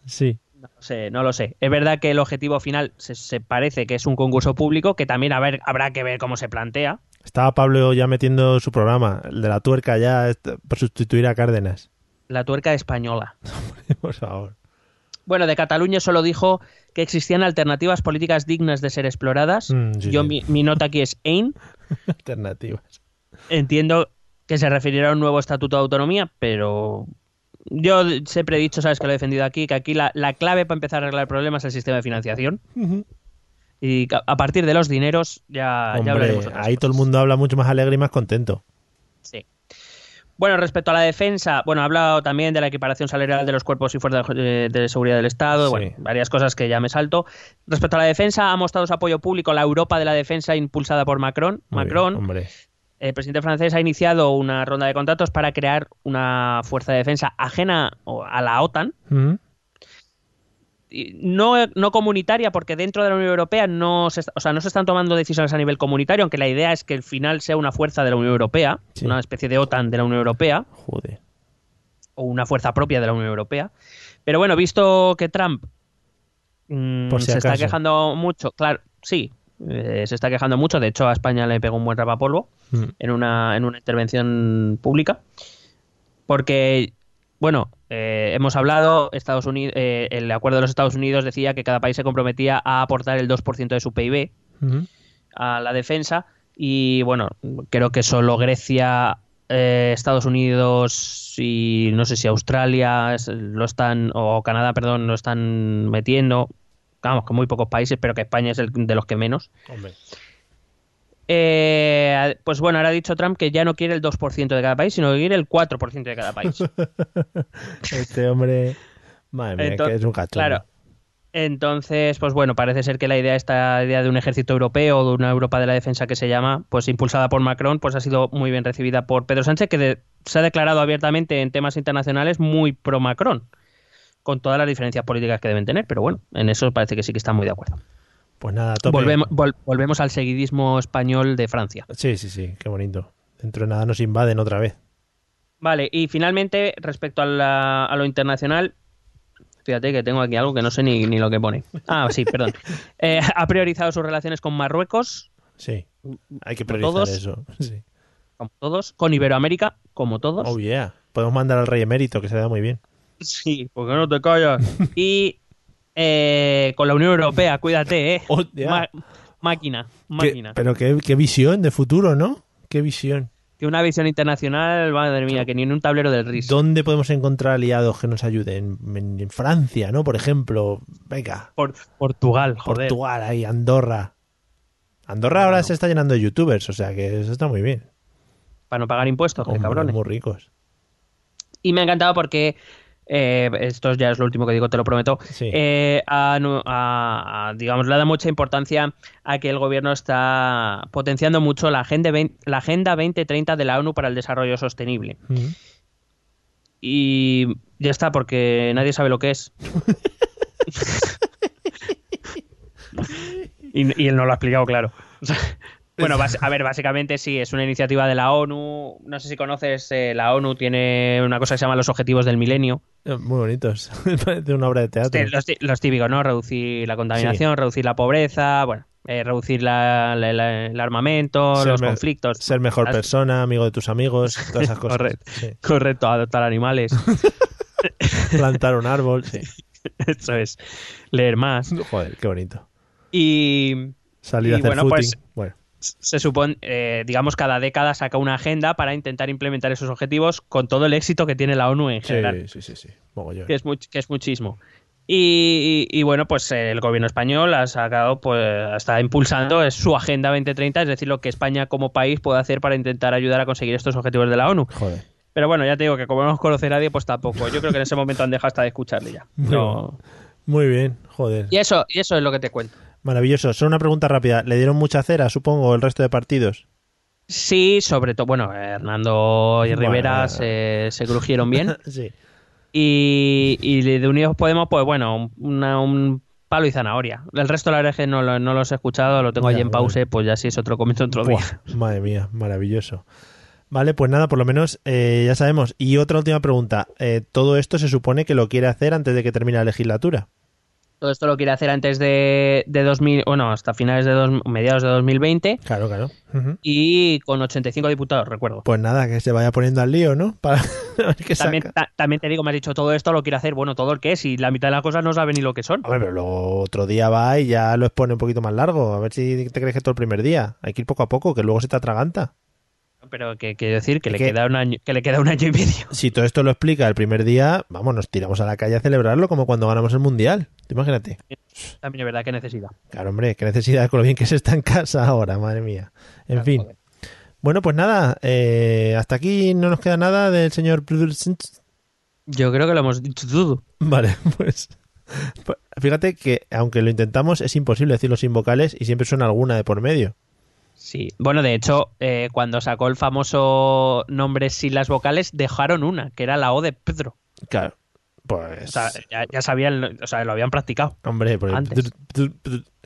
Sí. No lo sé, no lo sé. Es verdad que el objetivo final se, se parece que es un concurso público, que también a ver, habrá que ver cómo se plantea. Estaba Pablo ya metiendo su programa, el de la tuerca ya, est- por sustituir a Cárdenas. La tuerca española. por favor. Bueno, de Cataluña solo dijo que existían alternativas políticas dignas de ser exploradas. Mm, sí, Yo sí. Mi, mi nota aquí es EIN. Alternativas. Entiendo que se referirá a un nuevo estatuto de autonomía, pero yo siempre he dicho, sabes que lo he defendido aquí, que aquí la, la clave para empezar a arreglar el problema es el sistema de financiación. Y a partir de los dineros ya, ya Hombre, hablaremos. otras ahí todo el mundo habla mucho más alegre y más contento. Sí. Bueno, respecto a la defensa, bueno, ha hablado también de la equiparación salarial de los cuerpos y fuerzas de, de seguridad del Estado, Sí. bueno, varias cosas que ya me salto. Respecto a la defensa, ha mostrado su apoyo público a la Europa de la defensa impulsada por Macron. Muy Macron, bien, hombre. El presidente francés ha iniciado una ronda de contratos para crear una fuerza de defensa ajena a la OTAN, no, no comunitaria, porque dentro de la Unión Europea no se, está- o sea, no se están tomando decisiones a nivel comunitario, aunque la idea es que el final sea una fuerza de la Unión Europea, Sí. una especie de OTAN de la Unión Europea, Joder. o una fuerza propia de la Unión Europea. Pero bueno, visto que Trump mm, Por si se está quejando mucho, claro, sí, eh, se está quejando mucho, de hecho a España le pegó un buen rapapolvo Mm. en una, en una intervención pública, porque, bueno, eh, hemos hablado, Estados Unidos, el acuerdo de los Estados Unidos decía que cada país se comprometía a aportar el 2% de su PIB a la defensa y bueno, creo que solo Grecia, eh, Estados Unidos y no sé si Australia lo están, o Canadá, perdón, lo están metiendo. Vamos, que muy pocos países, pero que España es el de los que menos. Hombre. Eh, pues bueno, ahora ha dicho Trump que ya no quiere el 2% de cada país, sino que quiere el 4% de cada país. Este hombre. Madre mía, Entonces, que es un cachondo. Claro. Entonces, pues bueno, parece ser que la idea, esta idea de un ejército europeo, de una Europa de la defensa que se llama, pues impulsada por Macron, pues ha sido muy bien recibida por Pedro Sánchez, que de- se ha declarado abiertamente en temas internacionales muy pro Macron, con todas las diferencias políticas que deben tener, pero bueno, en eso parece que sí que están muy de acuerdo. Pues nada, tope. Volvemos, vol- volvemos al seguidismo español de Francia. Sí, sí, sí, qué bonito. Dentro de nada nos invaden otra vez. Vale, y finalmente, respecto a, la- a lo internacional, fíjate que tengo aquí algo que no sé ni, ni lo que pone. Ah, sí, perdón. Eh, ha priorizado sus relaciones con Marruecos, Sí. Hay que priorizar todos. eso. Sí. como todos, con Iberoamérica, como todos. Oh, yeah. Podemos mandar al rey emérito, que se da muy bien. Sí, porque no te callas. y eh, con la Unión Europea, cuídate, eh. Máquina, Qué- máquina. pero qué, qué visión de futuro, ¿no? Qué visión. Que una visión internacional, madre mía, que ni en un tablero del RIS. ¿Dónde podemos encontrar aliados que nos ayuden? En, en Francia, ¿no? Por ejemplo. Venga. Por, Portugal, joder. Portugal, ahí, Andorra. Andorra ahora se está llenando de youtubers, o sea que eso está muy bien. Para no pagar impuestos, que Hombre, cabrones. muy ricos. Y me ha encantado porque, eh, esto ya es lo último que digo, te lo prometo, Sí. eh, a- a- a- digamos, le da mucha importancia a que el gobierno está potenciando mucho la Agenda, 20 la agenda 2030 de la ONU para el Desarrollo Sostenible. Mm. Y ya está, porque nadie sabe lo que es. y, y él no lo ha explicado, claro. bueno, a ver, básicamente sí, es una iniciativa de la ONU. No sé si conoces, eh, la ONU tiene una cosa que se llama los Objetivos del Milenio. Eh, Muy bonitos. Parece una obra de teatro. Los, tí- los típicos, ¿no? Reducir la contaminación, reducir la pobreza, bueno, eh, reducir la- la- la- el armamento, Ser los conflictos. Ser mejor Las- persona, amigo de tus amigos, todas esas cosas. Correcto. Sí. Correcto, adoptar animales. Plantar un árbol, sí. Eso es. Leer más. Joder, qué bonito. Y Salir Y a hacer bueno, footing. pues- bueno, se supone, eh, digamos, cada década saca una agenda para intentar implementar esos objetivos con todo el éxito que tiene la ONU en general, sí, sí, sí, sí. Mogollón. que, es much- que es muchísimo. Y, y- y bueno, pues el gobierno español ha sacado, pues está impulsando es su Agenda 2030, es decir, lo que España como país puede hacer para intentar ayudar a conseguir estos objetivos de la ONU. Joder. Pero bueno, ya te digo que como no nos conoce nadie, pues tampoco. Yo creo que en ese momento han dejado hasta de escucharle ya. No. Muy bien, joder. Y eso, y eso es lo que te cuento. Maravilloso. Solo una pregunta rápida. ¿Le dieron mucha cera, supongo, el resto de partidos? Sí, sobre todo, bueno, Hernando y Bueno. Rivera se, se crujieron bien. sí. Y, y de Unidos Podemos, pues bueno, una- un palo y zanahoria. El resto, la verdad es que no, lo- no los he escuchado, lo tengo Ya, allí en bueno. pause, pues ya sí es otro comento otro día. Buah, madre mía, maravilloso. Vale, pues nada, por lo menos eh, ya sabemos. Y otra última pregunta. Eh, ¿Todo esto se supone que lo quiere hacer antes de que termine la legislatura? Todo esto lo quiere hacer antes de, de 2000, bueno, hasta finales de dos, mediados de 2020 Claro, claro. Ujú. y con 85 diputados, recuerdo. Pues nada, que se vaya poniendo al lío, ¿no? Para a ver qué También, saca. ta- también te digo, me has dicho todo esto lo quiere hacer, bueno, todo el que es, y la mitad de las cosas no sabe ni lo que son. A ver, pero luego otro día va y ya lo expone un poquito más largo. A ver si te crees que todo el primer día. Hay que ir poco a poco, que luego se te atraganta. Pero que quiero decir que Es le que- queda un año, que le queda un año y medio. Si todo esto lo explica el primer día, vamos, nos tiramos a la calle a celebrarlo como cuando ganamos el Mundial. Imagínate. También es verdad que necesidad. Claro, hombre, qué necesidad con lo bien que se está en casa ahora, madre mía. En Claro, fin. joder. Bueno, pues nada, eh, hasta aquí no nos queda nada del señor... Yo creo que lo hemos dicho todo. Vale, pues... pues Fíjate que aunque lo intentamos es imposible decirlo sin vocales y siempre suena alguna de por medio. Sí. Bueno, de hecho, eh, cuando sacó el famoso nombre sin las vocales, dejaron una, que era la O de Pedro. Claro. Pues... O sea, ya, ya sabían, o sea, lo habían practicado. Hombre, porque- Antes.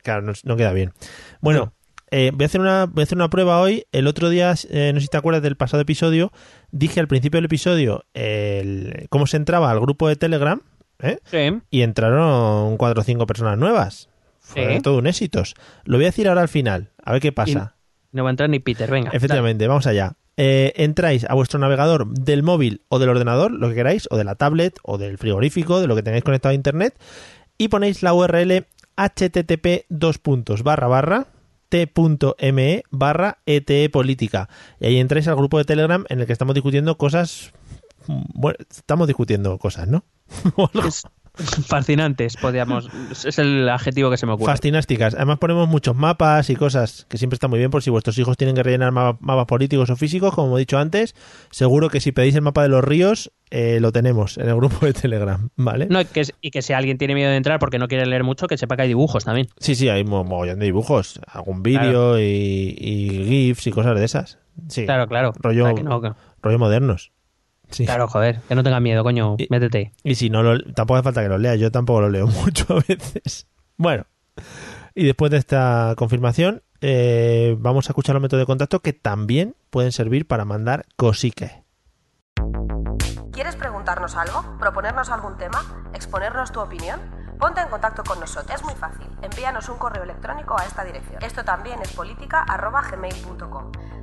claro, no, no queda bien. Bueno, eh, voy, a hacer una, voy a hacer una prueba hoy. El otro día, eh, no sé si te acuerdas del pasado episodio, dije al principio del episodio el- cómo se entraba al grupo de Telegram ¿eh? Sí. y entraron cuatro o cinco personas nuevas. Fue todo un éxitos. Lo voy a decir ahora al final, a ver qué pasa. No va a entrar ni Peter, venga. Efectivamente, vamos allá. Eh, entráis a vuestro navegador del móvil o del ordenador, lo que queráis, o de la tablet o del frigorífico, de lo que tengáis conectado a internet, y ponéis la URL http dos puntos barra barra t.me barra ete política. Y ahí entráis al grupo de Telegram en el que estamos discutiendo cosas... Bueno, estamos discutiendo cosas, ¿no? Fascinantes, podríamos. Es el adjetivo que se me ocurre. Fascinásticas. Además ponemos muchos mapas y cosas que siempre está muy bien por si vuestros hijos tienen que rellenar ma- mapas políticos o físicos, como he dicho antes. Seguro que si pedís el mapa de los ríos, eh, lo tenemos en el grupo de Telegram, ¿vale? No, y que, y que si alguien tiene miedo de entrar porque no quiere leer mucho, que sepa que hay dibujos también. Sí, sí, hay mo- mogollón de dibujos, algún vídeo y, y GIFs y cosas de esas. Sí, Claro, claro. Rollo- O sea, que no, que- rollo modernos. Sí. Claro, joder, que no tengas miedo, coño, Y- métete. Y si no, lo, tampoco hace falta que lo leas. Yo tampoco lo leo mucho a veces. Bueno, y después de esta confirmación, eh, vamos a escuchar los métodos de contacto que también pueden servir para mandar cosiques. ¿Quieres preguntarnos algo? ¿Proponernos algún tema? ¿Exponernos tu opinión? Ponte en contacto con nosotros. Es muy fácil. Envíanos un correo electrónico a esta dirección. Esto también es política.gmail.com.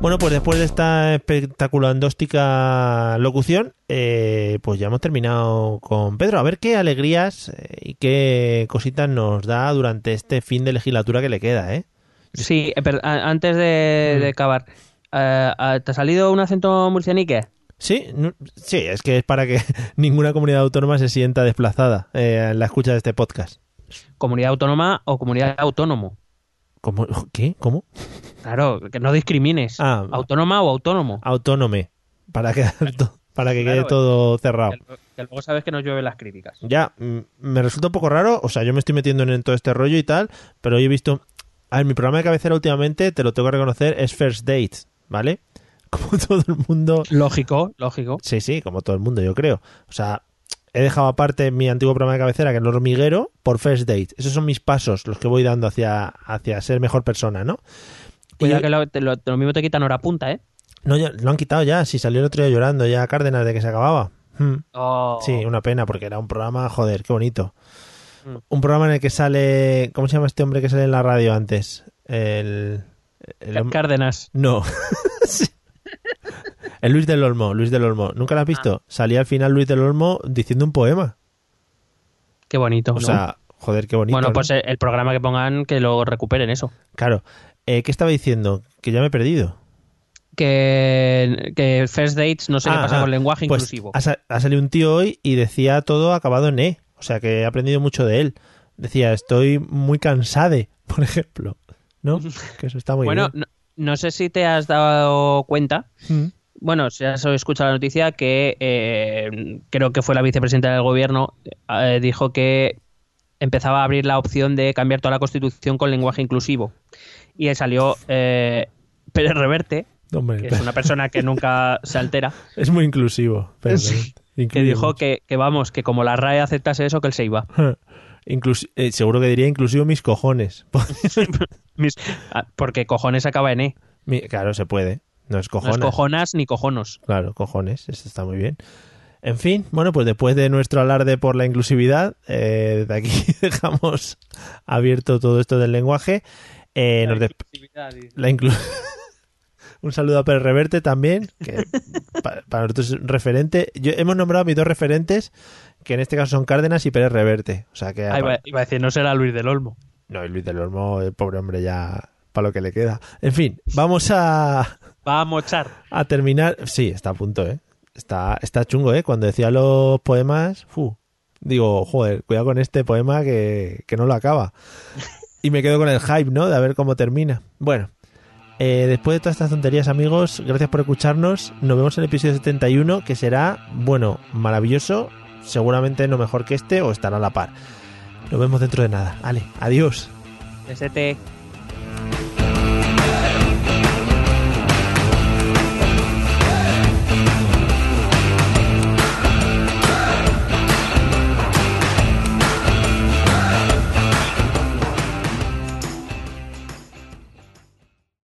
Bueno, pues después de esta espectaculandóstica locución, eh, pues ya hemos terminado con Pedro. A ver qué alegrías eh, y qué cositas nos da durante este fin de legislatura que le queda, ¿eh? Sí, eh, pero, antes de, Mm. de acabar, eh, ¿te ha salido un acento murcianique? Sí, sí, es que es para que ninguna comunidad autónoma se sienta desplazada eh, en la escucha de este podcast. ¿Comunidad autónoma o comunidad autónomo? ¿Cómo? ¿Qué? ¿Cómo? Claro, que no discrimines. Ah. ¿Autónoma o autónomo? Autónome. Para, to- para que quede todo cerrado. Que, que luego sabes que nos llueven las críticas. Ya, me resulta un poco raro, o sea, yo me estoy metiendo en todo este rollo y tal, pero hoy he visto... A ver, mi programa de cabecera últimamente, te lo tengo que reconocer, es First Dates, ¿vale? Como todo el mundo... Lógico, lógico. Sí, sí, como todo el mundo, yo creo. O sea, he dejado aparte mi antiguo programa de cabecera, que es el hormiguero, por First Date. Esos son mis pasos, los que voy dando hacia, hacia ser mejor persona, ¿no? Y Cuidado yo- que lo, lo- lo mismo te quitan hora punta, ¿eh? No, lo han quitado ya, si salió el otro día llorando ya Cárdenas de que se acababa. Hmm. Oh. Sí, una pena, porque era un programa, joder, qué bonito. Mm. Un programa en el que sale. ¿Cómo se llama este hombre que sale en la radio antes? El. el Cárdenas. no. El Luis del Olmo, Luis del Olmo. ¿Nunca lo has visto? Salía al final Luis del Olmo diciendo un poema. Qué bonito. O ¿no? sea, joder, qué bonito. bueno, ¿no? pues el, el programa que pongan, que lo recuperen eso. Claro. Eh, ¿Qué estaba diciendo? Que ya me he perdido. Que, que First Dates, no sé qué Ah, pasa ah, con lenguaje pues inclusivo. Ha, ha salido un tío hoy y decía todo acabado en E. O sea que he aprendido mucho de él. Decía, estoy muy cansade, por ejemplo. ¿No? Que eso está muy bueno, bien. no, no sé si te has dado cuenta, Mm. bueno, si has escuchado la noticia, que eh, creo que fue la vicepresidenta del gobierno, eh, dijo que empezaba a abrir la opción de cambiar toda la constitución con lenguaje inclusivo. Y ahí salió eh, Pérez Reverte, Hombre, que es una persona que nunca se altera, es muy inclusivo. Sí. que dijo que, que vamos, que como la RAE aceptase eso, que él se iba. Eh, seguro que diría inclusivo mis cojones. Mis- ah, porque cojones acaba en E. Mi- claro, se puede. No es No cojonas. es cojonas ni cojonos. Claro, cojones, eso está muy bien. En fin, bueno, pues después de nuestro alarde por la inclusividad, eh, de aquí dejamos abierto todo esto del lenguaje. Eh, nos la inclu- Un saludo a Pérez Reverte también, que pa- para nosotros es un referente. Yo, hemos nombrado a mis dos referentes, que en este caso son Cárdenas y Pérez Reverte. O sea que Ah, iba, iba a decir, no será Luis del Olmo. no, y Luis del Olmo, el pobre hombre ya para lo que le queda. En fin, vamos a, Va a mochar. a terminar. Sí, está a punto, ¿eh? Está, está chungo, ¿eh? Cuando decía los poemas, fu, digo, joder, cuidado con este poema que, que no lo acaba. Y me quedo con el hype, ¿no? De a ver cómo termina. Bueno, eh, después de todas estas tonterías, amigos, gracias por escucharnos. Nos vemos en el episodio 71, que será, bueno, maravilloso. Seguramente no mejor que este o estará a la par. Nos vemos dentro de nada. Vale, adiós. ST.